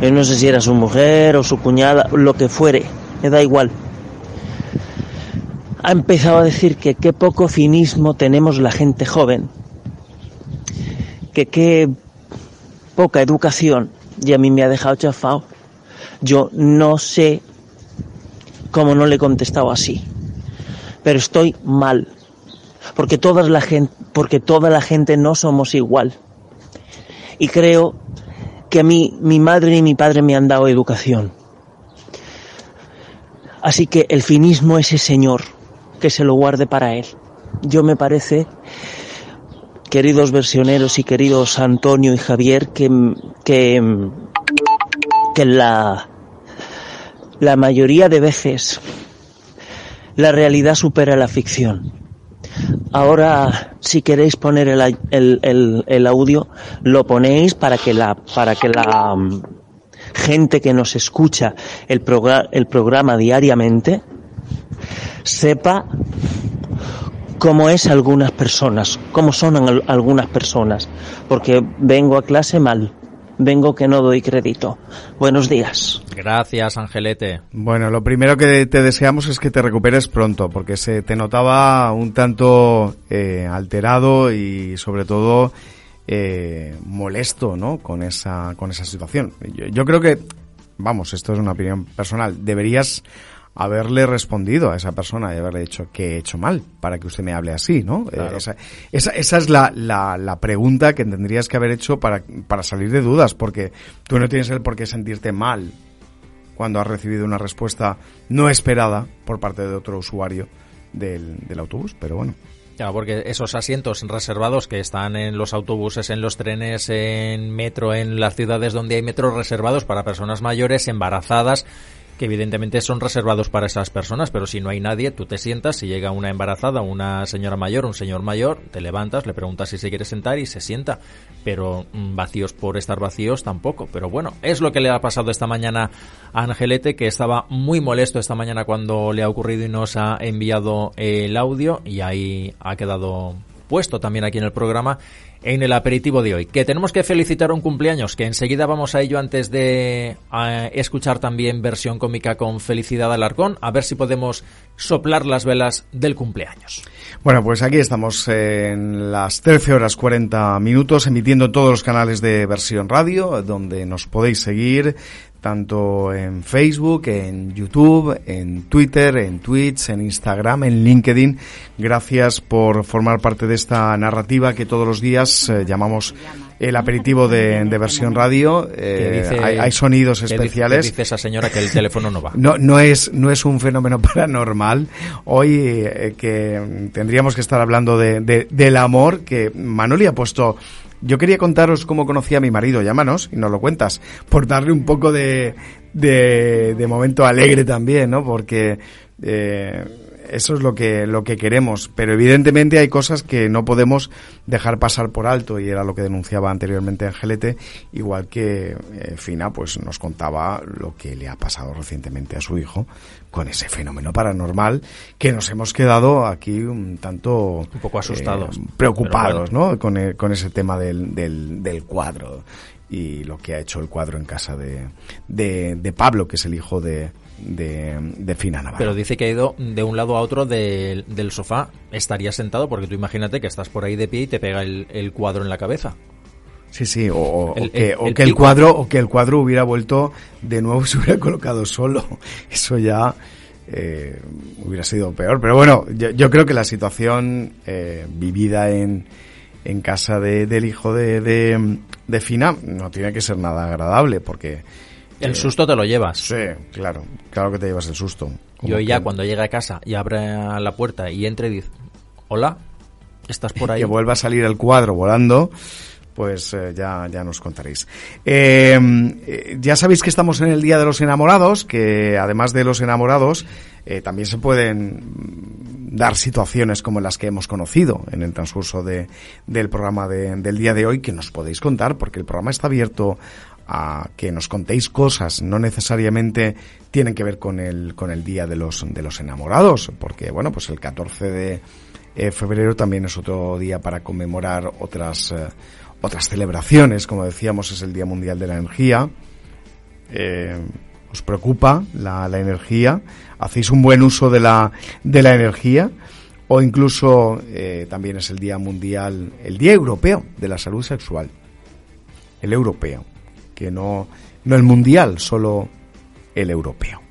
yo no sé si era su mujer o su cuñada, lo que fuere, me da igual ha empezado a decir que qué poco cinismo tenemos la gente joven, que qué poca educación, y a mí me ha dejado chafado. Yo no sé cómo no le he contestado así, pero estoy mal, porque toda la gente, porque toda la gente no somos igual. Y creo que a mí mi madre y mi padre me han dado educación. Así que el finismo ese señor que se lo guarde para él. Yo me parece, queridos versioneros y queridos Antonio y Javier, que, que, que la, la mayoría de veces la realidad supera la ficción. Ahora, si queréis poner el, el, el, audio, lo ponéis para que la, para que la um, gente que nos escucha el, el programa diariamente sepa cómo es algunas personas, cómo son algunas personas, porque vengo a clase mal vengo que no doy crédito. Buenos días. Gracias, Angelete. Bueno, lo primero que te deseamos es que te recuperes pronto, porque se te notaba un tanto eh, alterado y sobre todo eh, molesto, ¿no? Con esa, con esa situación. Yo, yo creo que, vamos, esto es una opinión personal, deberías haberle respondido a esa persona y haberle dicho que he hecho mal para que usted me hable así, ¿no? Eh, esa, esa, esa, es la, la, la, pregunta que tendrías que haber hecho para, para salir de dudas, porque tú no tienes el por qué sentirte mal cuando has recibido una respuesta no esperada por parte de otro usuario del, del autobús, pero bueno. Ya, porque esos asientos reservados que están en los autobuses, en los trenes, en metro, en las ciudades donde hay metros reservados para personas mayores, embarazadas, que evidentemente son reservados para esas personas, pero si no hay nadie, tú te sientas, si llega una embarazada, una señora mayor, un señor mayor, te levantas, le preguntas si se quiere sentar y se sienta, pero mm, vacíos por estar vacíos tampoco, pero bueno, es lo que le ha pasado esta mañana a Angelete, que estaba muy molesto esta mañana cuando le ha ocurrido y nos ha enviado el audio y ahí ha quedado puesto también aquí en el programa en el aperitivo de hoy. Que tenemos que felicitar un cumpleaños, que enseguida vamos a ello antes de escuchar también versión cómica con Felicidad Alarcón, a ver si podemos soplar las velas del cumpleaños. Bueno, pues aquí estamos en las 13 horas 40 minutos, emitiendo todos los canales de versión radio, donde nos podéis seguir tanto en Facebook, en YouTube, en Twitter, en Twitch, en Instagram, en LinkedIn. Gracias por formar parte de esta narrativa que todos los días eh, llamamos el aperitivo de, versión radio. Eh, hay, sonidos especiales. Dice, esa señora que el teléfono no va. No, no es, no es un fenómeno paranormal. Hoy eh, que tendríamos que estar hablando de, del amor que Manoli ha puesto yo quería contaros cómo conocí a mi marido, llámanos y nos lo cuentas, por darle un poco de, de, de momento alegre también, ¿no? Porque eh, eso es lo que, lo que queremos, pero evidentemente hay cosas que no podemos dejar pasar por alto y era lo que denunciaba anteriormente Angelete, igual que eh, Fina pues nos contaba lo que le ha pasado recientemente a su hijo con ese fenómeno paranormal que nos hemos quedado aquí un tanto un poco asustados, eh, preocupados, ¿no? Con, con ese tema del, del, del cuadro y lo que ha hecho el cuadro en casa de, de, de Pablo, que es el hijo de, de, de Fina Navarro. Pero dice que ha ido de un lado a otro del sofá. Estaría sentado porque tú imagínate que estás por ahí de pie y te pega el, cuadro en la cabeza. Sí, sí, o, que, el, cuadro o que el cuadro hubiera vuelto de nuevo y se hubiera colocado solo. Eso ya eh, hubiera sido peor. Pero bueno, yo, creo que la situación eh, vivida en, en casa de, del hijo de, de, de Fina no tiene que ser nada agradable porque el susto te lo llevas. Sí, claro, claro que te llevas el susto. Yo ya cuando llega a casa y abre la puerta y entre y dice, hola, ¿estás por ahí? Que vuelva a salir el cuadro volando, pues eh, ya, ya nos contaréis. Eh, eh, ya sabéis que estamos en el Día de los Enamorados, que además de los enamorados, también se pueden dar situaciones como las que hemos conocido en el transcurso de, del programa del día de hoy, que nos podéis contar, porque el programa está abierto a que nos contéis cosas, no necesariamente tienen que ver con el, con el Día de los, de los Enamorados, porque bueno, pues el 14 de eh, febrero también es otro día para conmemorar otras, eh, otras celebraciones, como decíamos, es el Día Mundial de la Energía. Eh, ¿Os preocupa la, la energía? ¿Hacéis un buen uso de la, de la energía? O incluso también es el Día Mundial, el Día Europeo de la Salud Sexual. El europeo que no, no el mundial, solo el europeo.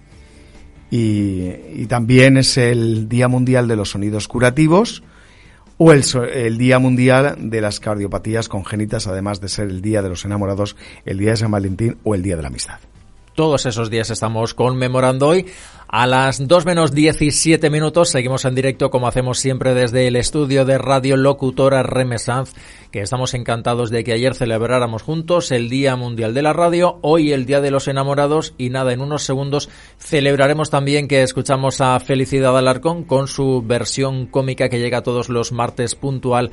Y, también es el Día Mundial de los Sonidos Curativos o el, el, Día Mundial de las Cardiopatías Congénitas, además de ser el Día de los Enamorados, el Día de San Valentín o el Día de la Amistad. Todos esos días estamos conmemorando hoy. A las 2 menos 17 minutos seguimos en directo como hacemos siempre desde el estudio de Radio Locutora Remesanz, que estamos encantados de que ayer celebráramos juntos el Día Mundial de la Radio, hoy el Día de los Enamorados y nada, en unos segundos celebraremos también que escuchamos a Felicidad Alarcón con su versión cómica que llega todos los martes puntual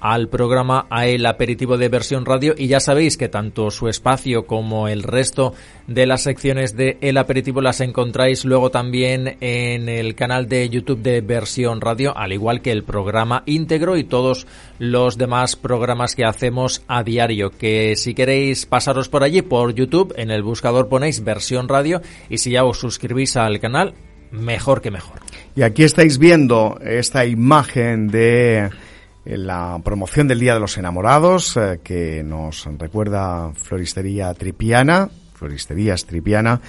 al programa a el aperitivo de versión radio y ya sabéis que tanto su espacio como el resto de las secciones de el aperitivo las encontráis luego también en el canal de YouTube de versión radio al igual que el programa íntegro y todos los demás programas que hacemos a diario que si queréis pasaros por allí por YouTube en el buscador ponéis versión radio y si ya os suscribís al canal mejor que mejor. Y aquí estáis viendo esta imagen de la promoción del Día de los Enamorados, eh, que nos recuerda Floristería Tripiana, Floristerías Tripiana,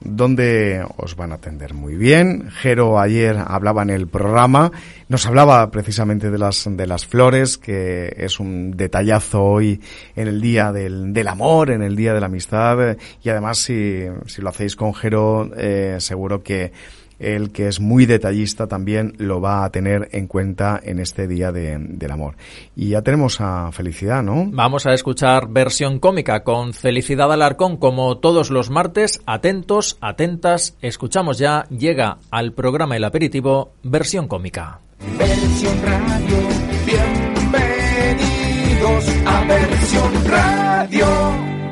donde os van a atender muy bien. Jero ayer hablaba en el programa, nos hablaba precisamente de las, de las flores, que es un detallazo hoy en el Día del, del Amor, en el Día de la Amistad, y además si, si lo hacéis con Jero, eh, seguro que el que es muy detallista también lo va a tener en cuenta en este día del amor. Y ya tenemos a Felicidad, ¿no? Vamos a escuchar versión cómica con Felicidad Alarcón como todos los martes. Atentos, atentas. Escuchamos ya, llega al programa El Aperitivo, versión cómica. Versión radio, bienvenidos a versión radio.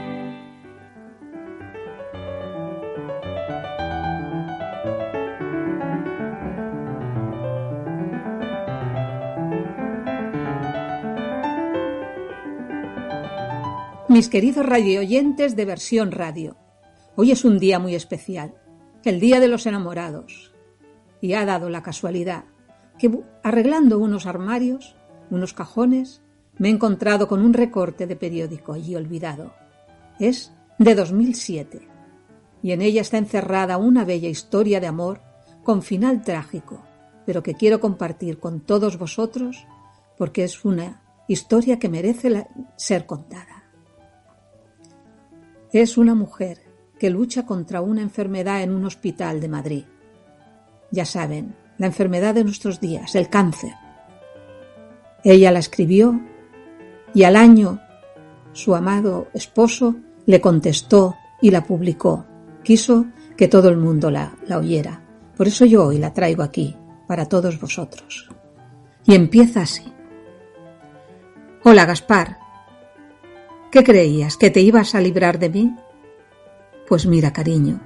Mis queridos radioyentes de versión radio, hoy es un día muy especial, el Día de los Enamorados. Y ha dado la casualidad que arreglando unos armarios, unos cajones, me he encontrado con un recorte de periódico allí olvidado. Es de 2007 y en ella está encerrada una bella historia de amor con final trágico, pero que quiero compartir con todos vosotros porque es una historia que merece ser contada. Es una mujer que lucha contra una enfermedad en un hospital de Madrid. Ya saben, la enfermedad de nuestros días, el cáncer. Ella la escribió y al año su amado esposo le contestó y la publicó. Quiso que todo el mundo la, la oyera. Por eso yo hoy la traigo aquí, para todos vosotros. Y empieza así. Hola, Gaspar. ¿Qué creías? ¿Que te ibas a librar de mí? Pues mira, cariño,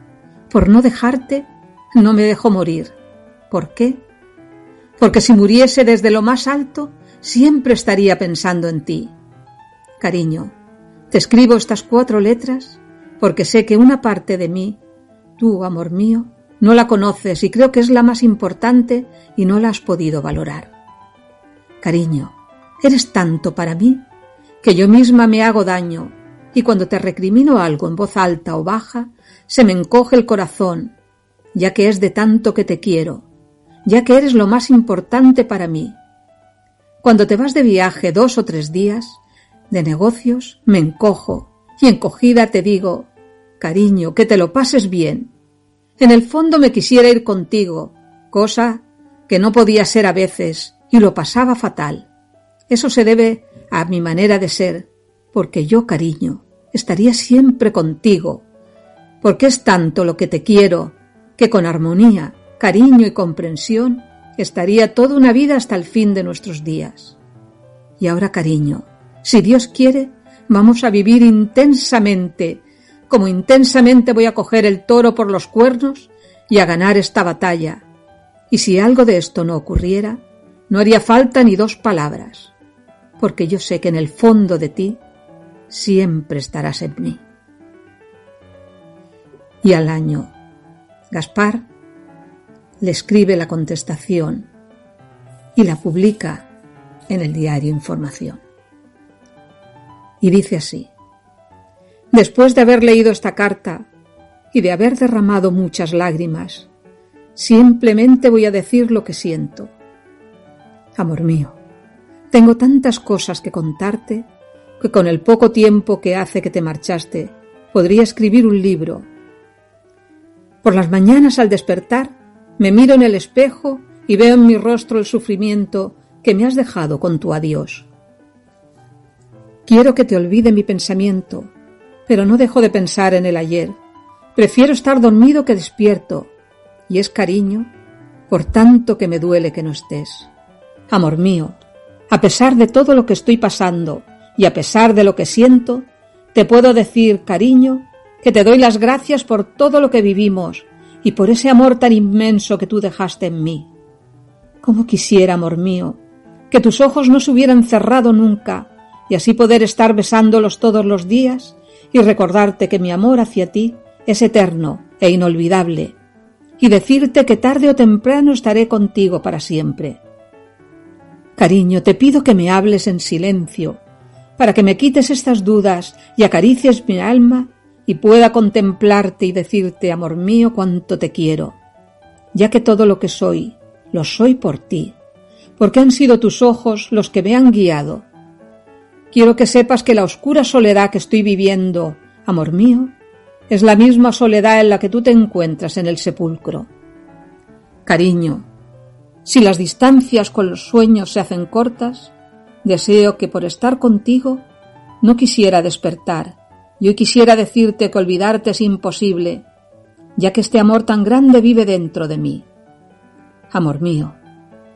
por no dejarte, no me dejo morir. ¿Por qué? Porque si muriese desde lo más alto, siempre estaría pensando en ti. Cariño, te escribo estas cuatro letras porque sé que una parte de mí, tú, amor mío, no la conoces y creo que es la más importante y no la has podido valorar. Cariño, eres tanto para mí que yo misma me hago daño, y cuando te recrimino algo en voz alta o baja, se me encoge el corazón, ya que es de tanto que te quiero, ya que eres lo más importante para mí. Cuando te vas de viaje dos o tres días, de negocios, me encojo, y encogida te digo, cariño, que te lo pases bien. En el fondo me quisiera ir contigo, cosa que no podía ser a veces, y lo pasaba fatal. Eso se debe a mi manera de ser, porque yo, cariño, estaría siempre contigo, porque es tanto lo que te quiero, que con armonía, cariño y comprensión estaría toda una vida hasta el fin de nuestros días. Y ahora, cariño, si Dios quiere, vamos a vivir intensamente, como intensamente voy a coger el toro por los cuernos y a ganar esta batalla. Y si algo de esto no ocurriera, no haría falta ni dos palabras porque yo sé que en el fondo de ti siempre estarás en mí. Y al año, Gaspar le escribe la contestación y la publica en el diario Información. Y dice así, después de haber leído esta carta y de haber derramado muchas lágrimas, simplemente voy a decir lo que siento. Amor mío, tengo tantas cosas que contarte que con el poco tiempo que hace que te marchaste podría escribir un libro. Por las mañanas al despertar, me miro en el espejo y veo en mi rostro el sufrimiento que me has dejado con tu adiós. Quiero que te olvide mi pensamiento, pero no dejo de pensar en el ayer. Prefiero estar dormido que despierto, y es cariño, por tanto que me duele que no estés. Amor mío, a pesar de todo lo que estoy pasando y a pesar de lo que siento, te puedo decir, cariño, que te doy las gracias por todo lo que vivimos y por ese amor tan inmenso que tú dejaste en mí. Cómo quisiera, amor mío, que tus ojos no se hubieran cerrado nunca y así poder estar besándolos todos los días y recordarte que mi amor hacia ti es eterno e inolvidable y decirte que tarde o temprano estaré contigo para siempre. Cariño, te pido que me hables en silencio, para que me quites estas dudas y acaricies mi alma y pueda contemplarte y decirte, amor mío, cuánto te quiero, ya que todo lo que soy, lo soy por ti, porque han sido tus ojos los que me han guiado. Quiero que sepas que la oscura soledad que estoy viviendo, amor mío, es la misma soledad en la que tú te encuentras en el sepulcro. Cariño, si las distancias con los sueños se hacen cortas, deseo que por estar contigo no quisiera despertar. Yo quisiera decirte que olvidarte es imposible, ya que este amor tan grande vive dentro de mí. Amor mío,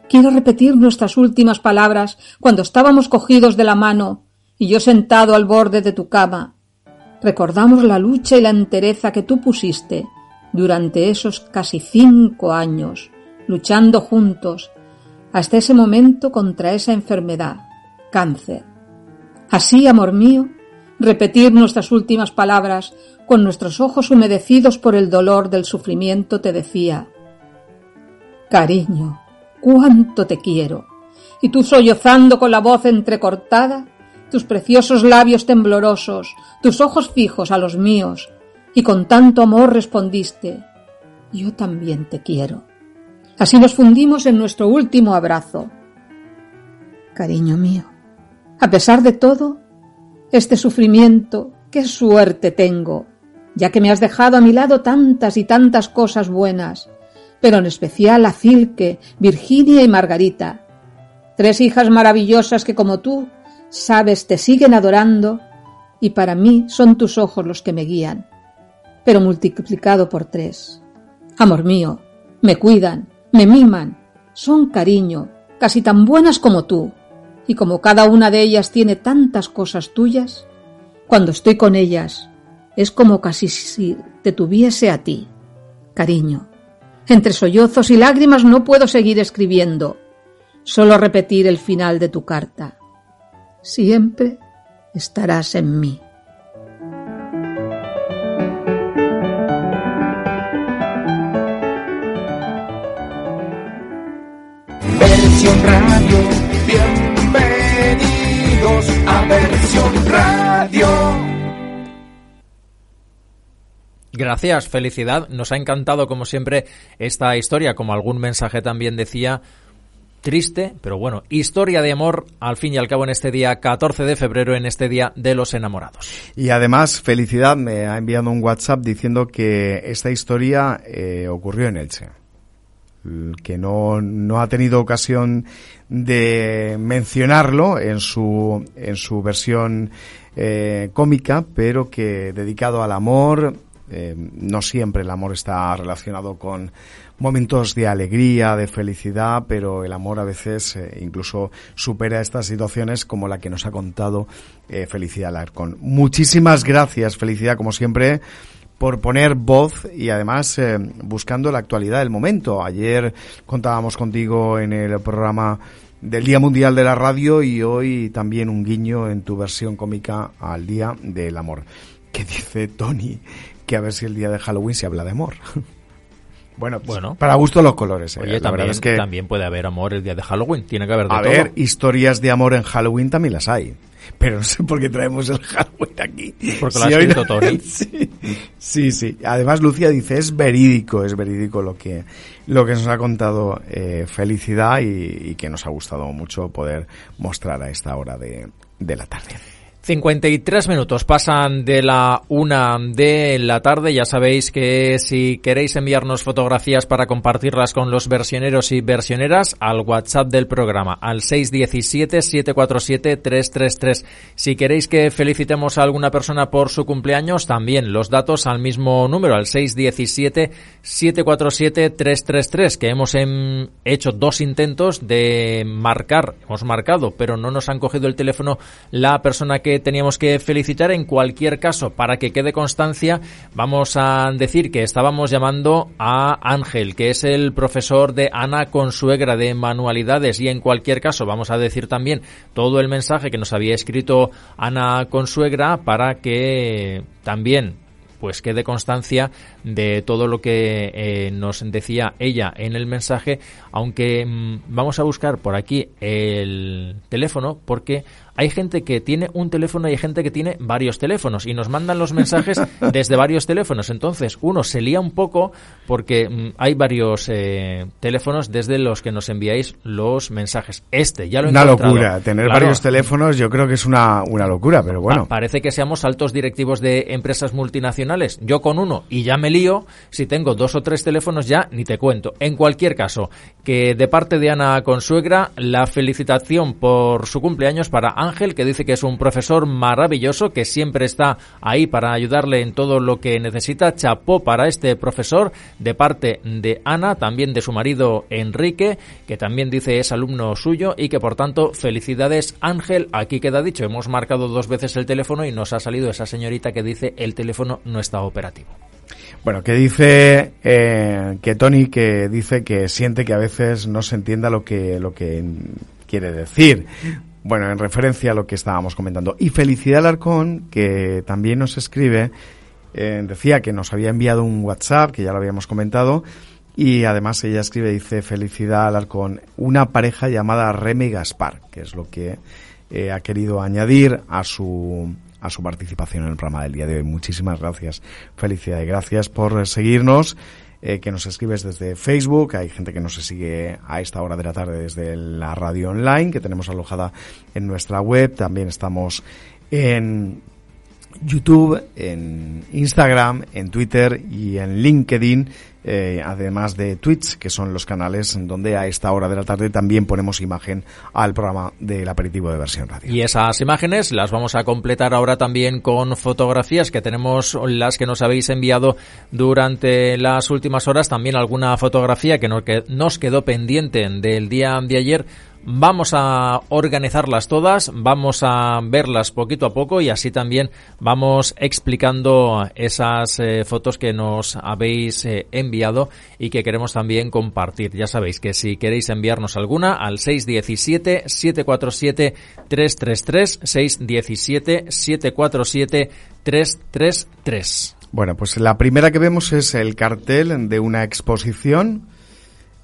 quiero repetir nuestras últimas palabras cuando estábamos cogidos de la mano y yo sentado al borde de tu cama. Recordamos la lucha y la entereza que tú pusiste durante esos casi cinco años luchando juntos hasta ese momento contra esa enfermedad, cáncer. Así, amor mío, repetir nuestras últimas palabras con nuestros ojos humedecidos por el dolor del sufrimiento te decía, Cariño, cuánto te quiero. Y tú sollozando con la voz entrecortada, tus preciosos labios temblorosos, tus ojos fijos a los míos, y con tanto amor respondiste, Yo también te quiero. Así nos fundimos en nuestro último abrazo. Cariño mío, a pesar de todo, este sufrimiento, qué suerte tengo, ya que me has dejado a mi lado tantas y tantas cosas buenas, pero en especial a Cilke, Virginia y Margarita, tres hijas maravillosas que como tú, sabes, te siguen adorando y para mí son tus ojos los que me guían, pero multiplicado por tres. Amor mío, me cuidan, me miman, son cariño, casi tan buenas como tú, y como cada una de ellas tiene tantas cosas tuyas, cuando estoy con ellas es como casi si te tuviese a ti, cariño. Entre sollozos y lágrimas no puedo seguir escribiendo, solo repetir el final de tu carta. Siempre estarás en mí. Versión Radio, bienvenidos a Versión Radio. Gracias, felicidad. Nos ha encantado, como siempre, esta historia, como algún mensaje también decía, triste, pero bueno, historia de amor al fin y al cabo en este día 14 de febrero, en este día de los enamorados. Y además, felicidad, me ha enviado un WhatsApp diciendo que esta historia eh, ocurrió en Elche que no, no ha tenido ocasión de mencionarlo en su, en su versión eh, cómica, pero que dedicado al amor, eh, no siempre el amor está relacionado con momentos de alegría, de felicidad, pero el amor a veces eh, incluso supera estas situaciones como la que nos ha contado Felicidad Larcón. Muchísimas gracias, Felicidad, como siempre por poner voz y además eh, buscando la actualidad del momento. Ayer contábamos contigo en el programa del Día Mundial de la Radio y hoy también un guiño en tu versión cómica al Día del Amor. Que dice Tony que a ver si el día de Halloween se habla de amor. Bueno, pues, bueno, para gusto los colores. Eh. Oye, también, es que también puede haber amor el día de Halloween. Tiene que haber de A ver, historias de amor en Halloween también las hay pero no sé por qué traemos el Halloween aquí. Porque lo ha escrito Tony. sí, sí, Además, Lucia dice, es verídico, es verídico lo que, lo que nos ha contado eh, Felicidad y, que nos ha gustado mucho poder mostrar a esta hora de, de la tarde. 53 minutos pasan de la una de la tarde. Ya sabéis que si queréis enviarnos fotografías para compartirlas con los versioneros y versioneras, al WhatsApp del programa, al 617-747-333. Si queréis que felicitemos a alguna persona por su cumpleaños, también los datos al mismo número, al 617-747-333, que hemos hecho dos intentos de marcar, hemos marcado, pero no nos han cogido el teléfono la persona que teníamos que felicitar. En cualquier caso, para que quede constancia, vamos a decir que estábamos llamando a Ángel, que es el profesor de Ana Consuegra de Manualidades. Y en cualquier caso, vamos a decir también todo el mensaje que nos había escrito Ana Consuegra para que también pues quede constancia de todo lo que eh, nos decía ella en el mensaje, aunque mm, vamos a buscar por aquí el teléfono porque hay gente que tiene un teléfono y hay gente que tiene varios teléfonos y nos mandan los mensajes desde varios teléfonos. Entonces, uno se lía un poco porque mm, hay varios eh, teléfonos desde los que nos enviáis los mensajes. Este, ya lo he Una locura. Tener varios teléfonos yo creo que es una, una locura, pero bueno. parece que seamos altos directivos de empresas multinacionales. Yo con uno y ya me lío. Si tengo dos o tres teléfonos ya ni te cuento. En cualquier caso, que de parte de Ana Consuegra, la felicitación por su cumpleaños para Ángel, que dice que es un profesor maravilloso, que siempre está ahí para ayudarle en todo lo que necesita. Chapó para este profesor de parte de Ana, también de su marido Enrique, que también dice es alumno suyo y que por tanto felicidades Ángel. Aquí queda dicho, hemos marcado dos veces el teléfono y nos ha salido esa señorita que dice el teléfono no está operativo. Bueno, que dice eh, que Tony que dice que siente que a veces no se entienda lo que lo que quiere decir. Bueno, en referencia a lo que estábamos comentando. Y Felicidad Alarcón, que también nos escribe, eh, decía que nos había enviado un WhatsApp, que ya lo habíamos comentado, y además ella escribe, dice, Felicidad Alarcón, una pareja llamada Remy Gaspar, que es lo que eh, ha querido añadir a su, a su participación en el programa del día de hoy. Muchísimas gracias. Felicidad y gracias por seguirnos eh, que nos escribes desde Facebook, hay gente que nos sigue a esta hora de la tarde desde la radio online que tenemos alojada en nuestra web, también estamos en YouTube, en Instagram, en Twitter y en LinkedIn eh, además de Twitch, que son los canales donde a esta hora de la tarde también ponemos imagen al programa del aperitivo de versión radio. Y esas imágenes las vamos a completar ahora también con fotografías que tenemos, las que nos habéis enviado durante las últimas horas, también alguna fotografía que nos quedó pendiente del día de ayer Vamos a organizarlas todas, vamos a verlas poquito a poco y así también vamos explicando esas eh, fotos que nos habéis eh, enviado y que queremos también compartir. Ya sabéis que si queréis enviarnos alguna al 617 747 333 617 747 333. Bueno, pues la primera que vemos es el cartel de una exposición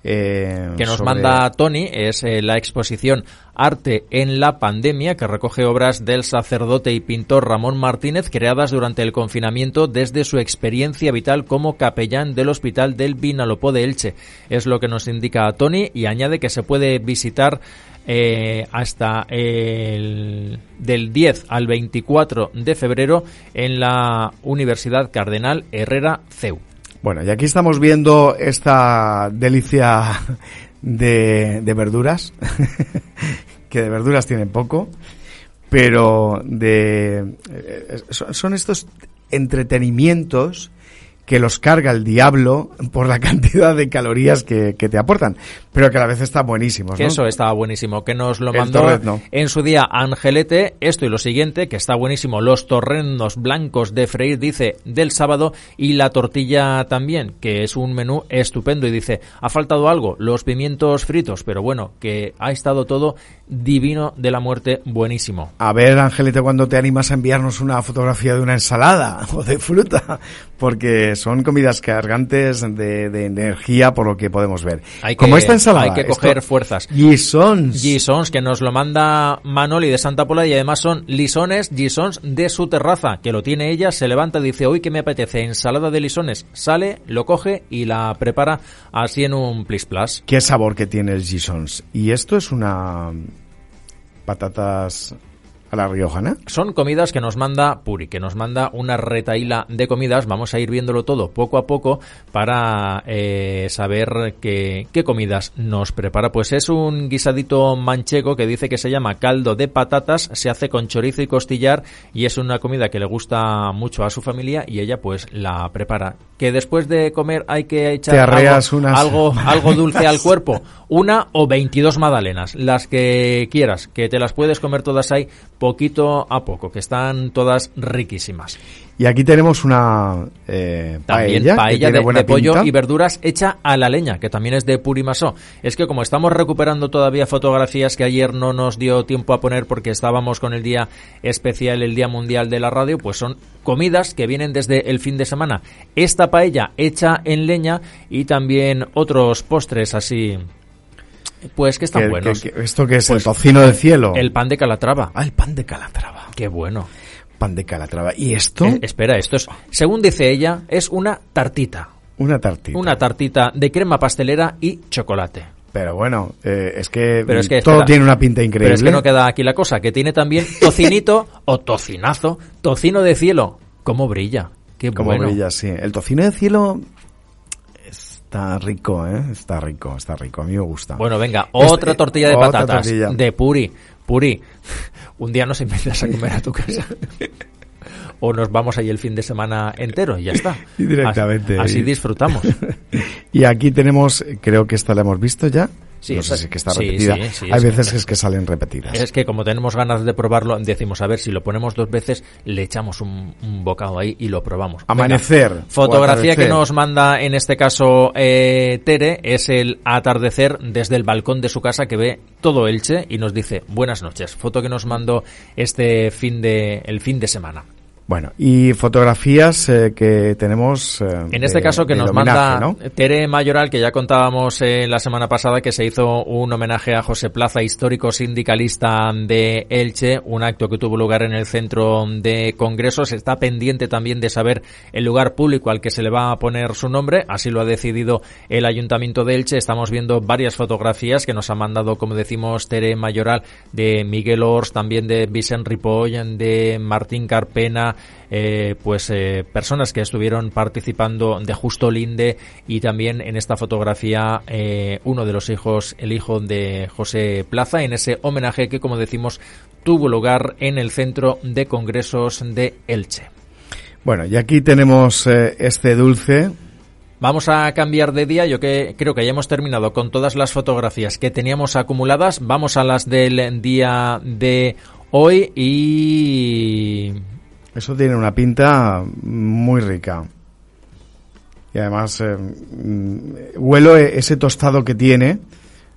eh, que nos manda Tony es eh, la exposición Arte en la Pandemia, que recoge obras del sacerdote y pintor Ramón Martínez creadas durante el confinamiento desde su experiencia vital como capellán del Hospital del Vinalopó de Elche. Es lo que nos indica Tony y añade que se puede visitar eh, hasta el del 10 al 24 de febrero en la Universidad Cardenal Herrera CEU. Bueno, y aquí estamos viendo esta delicia de, verduras, que de verduras tienen poco, pero de eh, son estos entretenimientos que los carga el diablo por la cantidad de calorías que, te aportan, pero que a la vez está buenísimo. ¿no? Eso está buenísimo, que nos lo mandó en su día Angelete, esto y lo siguiente, que está buenísimo, los torrenos blancos de freír, dice, del sábado, y la tortilla también, que es un menú estupendo, y dice, ha faltado algo, los pimientos fritos, pero bueno, que ha estado todo divino de la muerte, buenísimo. A ver, Angelete, cuando te animas a enviarnos una fotografía de una ensalada o de fruta, porque son comidas cargantes de, de, energía por lo que podemos ver. Hay Como esta ensalada. Hay que coger fuerzas. Gisons. Gisons, que nos lo manda Manoli de Santa Pola y además son lisones, gisons de su terraza, que lo tiene ella, se levanta y dice, hoy que me apetece ensalada de lisones, sale, lo coge y la prepara así en un plis plus. Qué sabor que tiene el gisons. Y esto es una patatas a la riojana? Son comidas que nos manda Puri, que nos manda una retaíla de comidas. Vamos a ir viéndolo todo poco a poco para eh, saber qué, qué comidas nos prepara. Pues es un guisadito manchego que dice que se llama caldo de patatas, se hace con chorizo y costillar y es una comida que le gusta mucho a su familia y ella pues la prepara. Que después de comer hay que echar algo, unas algo, dulce al cuerpo. Una o 22 magdalenas, las que quieras, que te las puedes comer todas ahí poquito a poco, que están todas riquísimas. Y aquí tenemos una eh, También paella, que paella tiene de, buena de pollo y verduras hecha a la leña, que también es de Purimasó. Es que como estamos recuperando todavía fotografías que ayer no nos dio tiempo a poner porque estábamos con el día especial, el Día Mundial de la Radio, pues son comidas que vienen desde el fin de semana. Esta paella hecha en leña y también otros postres así, pues que están buenos. que- ¿Esto que es? Pues ¿El tocino del cielo? El pan de calatrava. Ah, el pan de Calatrava. Qué bueno. Pan de Calatrava. ¿Y esto? Eh, espera, esto es, según dice ella, es una tartita. Una tartita. Una tartita de crema pastelera y chocolate. Pero bueno, eh, es que, Pero es que todo espera. tiene una pinta increíble. Pero es que no queda aquí la cosa, que tiene también tocinito o tocinazo, tocino de cielo. ¿Cómo brilla? Qué Como bueno. brilla, sí. El tocino de cielo está rico, ¿eh? Está rico, está rico. A mí me gusta. Bueno, venga, Este- otra tortilla de otra patatas tortilla. de puri. Puri, un día nos invitas a comer a tu casa. o nos vamos ahí el fin de semana entero y ya está. Y directamente. Así, así disfrutamos. Y aquí tenemos, creo que esta la hemos visto ya. Sí, no sé si es que está repetida. sí, sí, Hay es- veces que es que salen repetidas. Es que como tenemos ganas de probarlo, decimos, a ver, si lo ponemos dos veces, le echamos un, un bocado ahí y lo probamos. Amanecer. Fotografía que nos manda en este caso eh, Tere es el atardecer desde el balcón de su casa que ve todo Elche y nos dice buenas noches. Foto que nos mandó este fin de el fin de semana. Bueno, y fotografías eh, que tenemos. eh, En este de- caso que nos homenaje, manda ¿no? Tere Mayoral, que ya contábamos eh, la semana pasada que se hizo un homenaje a José Plaza, histórico sindicalista de Elche, un acto que tuvo lugar en el centro de congresos. Está pendiente también de saber el lugar público al que se le va a poner su nombre. Así lo ha decidido el Ayuntamiento de Elche. Estamos viendo varias fotografías que nos ha mandado, como decimos, Tere Mayoral, de Miguel Ors, también de Vicent Ripoll, de Martín Carpena, eh, pues eh, personas que estuvieron participando de Justo Linde y también en esta fotografía eh, uno de los hijos, el hijo de José Plaza, en ese homenaje que, como decimos, tuvo lugar en el centro de congresos de Elche. Bueno, y aquí tenemos este dulce. Vamos a cambiar de día. Yo que creo que ya hemos terminado con todas las fotografías que teníamos acumuladas. Vamos a las del día de hoy y Eso tiene una pinta muy rica. Y además, eh, mm, huelo e- ese tostado que tiene,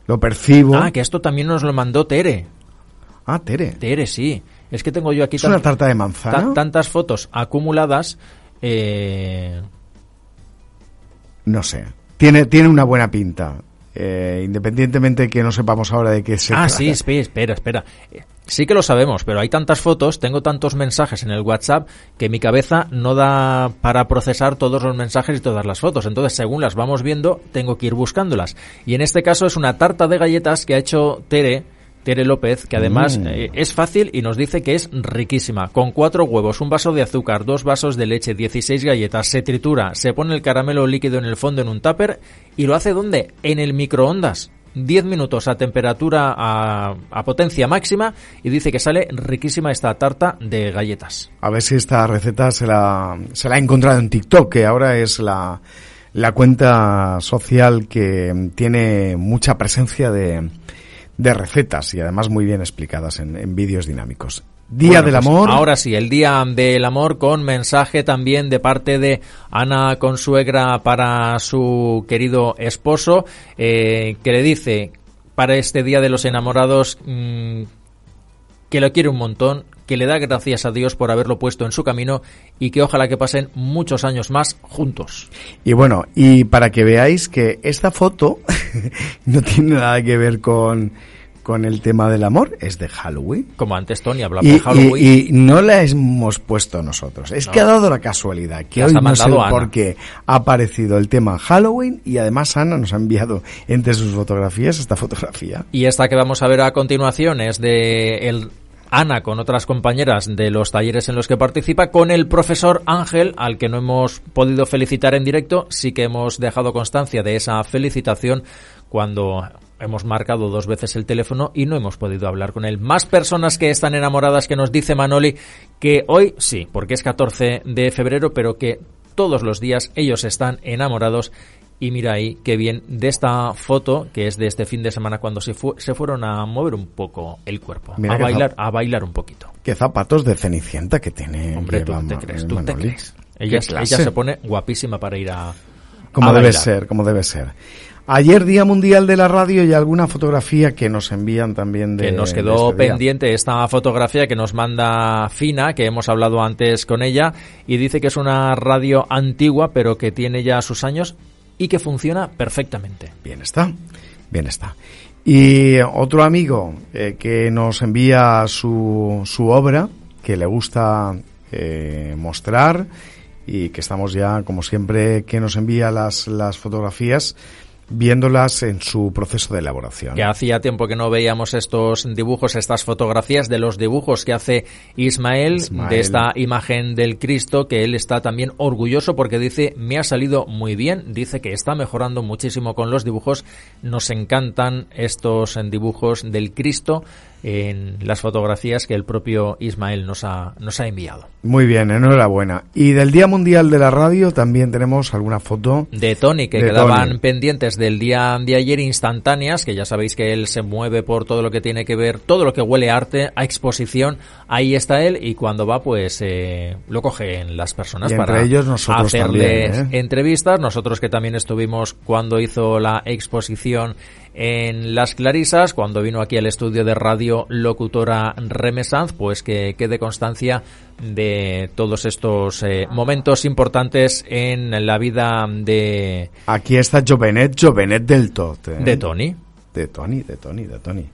lo percibo. ah, que esto también nos lo mandó Tere. Ah, Tere. Tere, sí. Es que tengo yo aquí ¿Es una tarta de manzana? ta- tantas fotos acumuladas. Eh, No sé. Tiene, tiene una buena pinta. Eh, independientemente que no sepamos ahora de qué se ah, trata. sí, espera, espera, espera. Sí que lo sabemos, pero hay tantas fotos, tengo tantos mensajes en el WhatsApp que mi cabeza no da para procesar todos los mensajes y todas las fotos. Entonces, según las vamos viendo, tengo que ir buscándolas. Y en este caso es una tarta de galletas que ha hecho Tere, Tere López, que además Mm. eh, es fácil y nos dice que es riquísima. Con cuatro huevos, un vaso de azúcar, dos vasos de leche, 16 galletas, se tritura, se pone el caramelo líquido en el fondo en un tupper y lo hace ¿dónde? En el microondas. 10 minutos a temperatura a, a potencia máxima y dice que sale riquísima esta tarta de galletas. A ver si esta receta se la, se la ha encontrado en TikTok, que ahora es la, la cuenta social que tiene mucha presencia de, de recetas y además muy bien explicadas en, en vídeos dinámicos. Día Bueno, del pues amor. Ahora sí, el Día del Amor con mensaje también de parte de Ana Consuegra para su querido esposo, eh, que le dice para este Día de los Enamorados mm, que lo quiere un montón, que le da gracias a Dios por haberlo puesto en su camino y que ojalá que pasen muchos años más juntos. Y bueno, y para que veáis que esta foto no tiene nada que ver con, con el tema del amor, es de Halloween. Como antes Tony hablaba Y, de Halloween. y- y no la hemos puesto nosotros. Es que ha dado la casualidad que Las hoy ha no sé por qué ha aparecido el tema Halloween y además Ana nos ha enviado entre sus fotografías esta fotografía. Y esta que vamos a ver a continuación es de el Ana con otras compañeras de los talleres en los que participa, con el profesor Ángel, al que no hemos podido felicitar en directo, sí que hemos dejado constancia de esa felicitación cuando hemos marcado dos veces el teléfono y no hemos podido hablar con él. Más personas que están enamoradas que nos dice Manoli que hoy sí, porque es 14 de febrero, pero que todos los días ellos están enamorados y mira ahí qué bien de esta foto que es de este fin de semana cuando se, se fueron a mover un poco el cuerpo, a bailar, a bailar un poquito. Qué zapatos de cenicienta que tiene. Hombre, tú te crees, tú te crees. Ella, ella, se pone guapísima para ir a. Como debe ser, como debe ser. Ayer Día Mundial de la Radio y alguna fotografía que nos envían también de Que nos quedó este pendiente esta fotografía que nos manda Fina, que hemos hablado antes con ella, y dice que es una radio antigua, pero que tiene ya sus años y que funciona perfectamente. Bien está, bien está. Y otro amigo eh, que nos envía su, su obra, que le gusta eh, mostrar y que estamos ya, como siempre, que nos envía las, las fotografías viéndolas en su proceso de elaboración. Que hacía tiempo que no veíamos estos dibujos, estas fotografías de los dibujos que hace Ismael, de esta imagen del Cristo, que él está también orgulloso porque dice, me ha salido muy bien, dice que está mejorando muchísimo con los dibujos, nos encantan estos dibujos del Cristo en las fotografías que el propio Ismael nos ha, nos ha enviado. Muy bien, enhorabuena. Y del Día Mundial de la Radio también tenemos alguna foto. De Tony, que quedaban pendientes del día de ayer instantáneas, que ya sabéis que él se mueve por todo lo que tiene que ver, todo lo que huele a arte, a exposición, ahí está él y cuando va pues eh, lo cogen las personas para ellos nosotros hacerles ¿eh? entrevistas. Nosotros que también estuvimos cuando hizo la exposición en Las Clarisas, cuando vino aquí al estudio de radio locutora Remesanz, pues que quede constancia de todos estos eh, momentos importantes en la vida de... Aquí está Jovenet, Jovenet del Tot. ¿eh? De Tony. De Tony, de Tony, de Tony.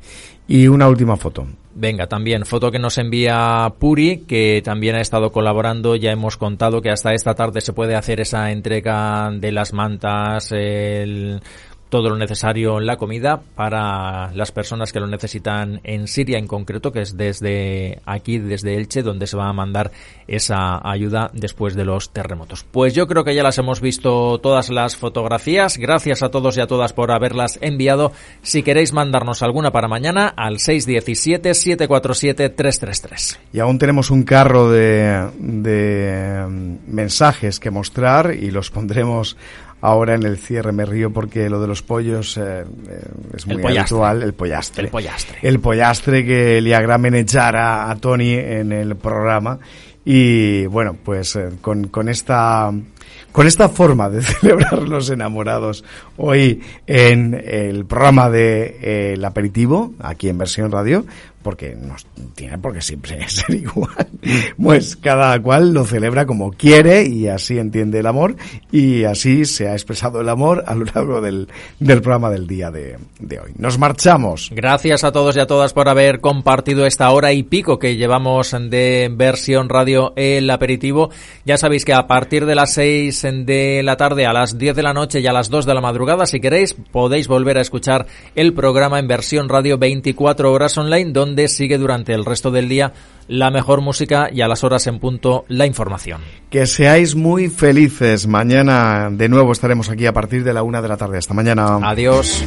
Y una última foto. Venga, también foto que nos envía Puri, que también ha estado colaborando. Ya hemos contado que hasta esta tarde se puede hacer esa entrega de las mantas, el todo lo necesario en la comida para las personas que lo necesitan en Siria en concreto, que es desde aquí, desde Elche, donde se va a mandar esa ayuda después de los terremotos. Pues yo creo que ya las hemos visto todas las fotografías. Gracias a todos y a todas por haberlas enviado. Si queréis mandarnos alguna para mañana, al 617-747-333. Y aún tenemos un carro de, de mm, mensajes que mostrar y los pondremos ahora en el cierre me río porque lo de los pollos eh, eh, es muy habitual, el pollastre. El pollastre. El pollastre que le agramen echar a, a Tony en el programa. Y bueno, pues eh, con, con esta con esta forma de celebrar los enamorados hoy en el programa de El Aperitivo, aquí en versión radio, porque no tiene por qué siempre ser igual. Pues cada cual lo celebra como quiere y así entiende el amor y así se ha expresado el amor a lo largo del, del programa del día de, de, hoy. Nos marchamos. Gracias a todos y a todas por haber compartido esta hora y pico que llevamos de versión radio El Aperitivo. Ya sabéis que a partir de las 6 de la tarde a las 10 de la noche y a las 2 de la madrugada, si queréis, podéis volver a escuchar el programa en versión radio 24 horas online donde sigue durante el resto del día la mejor música y a las horas en punto la información. Que seáis muy felices. Mañana de nuevo estaremos aquí a partir de la una de la tarde. Hasta mañana. Adiós.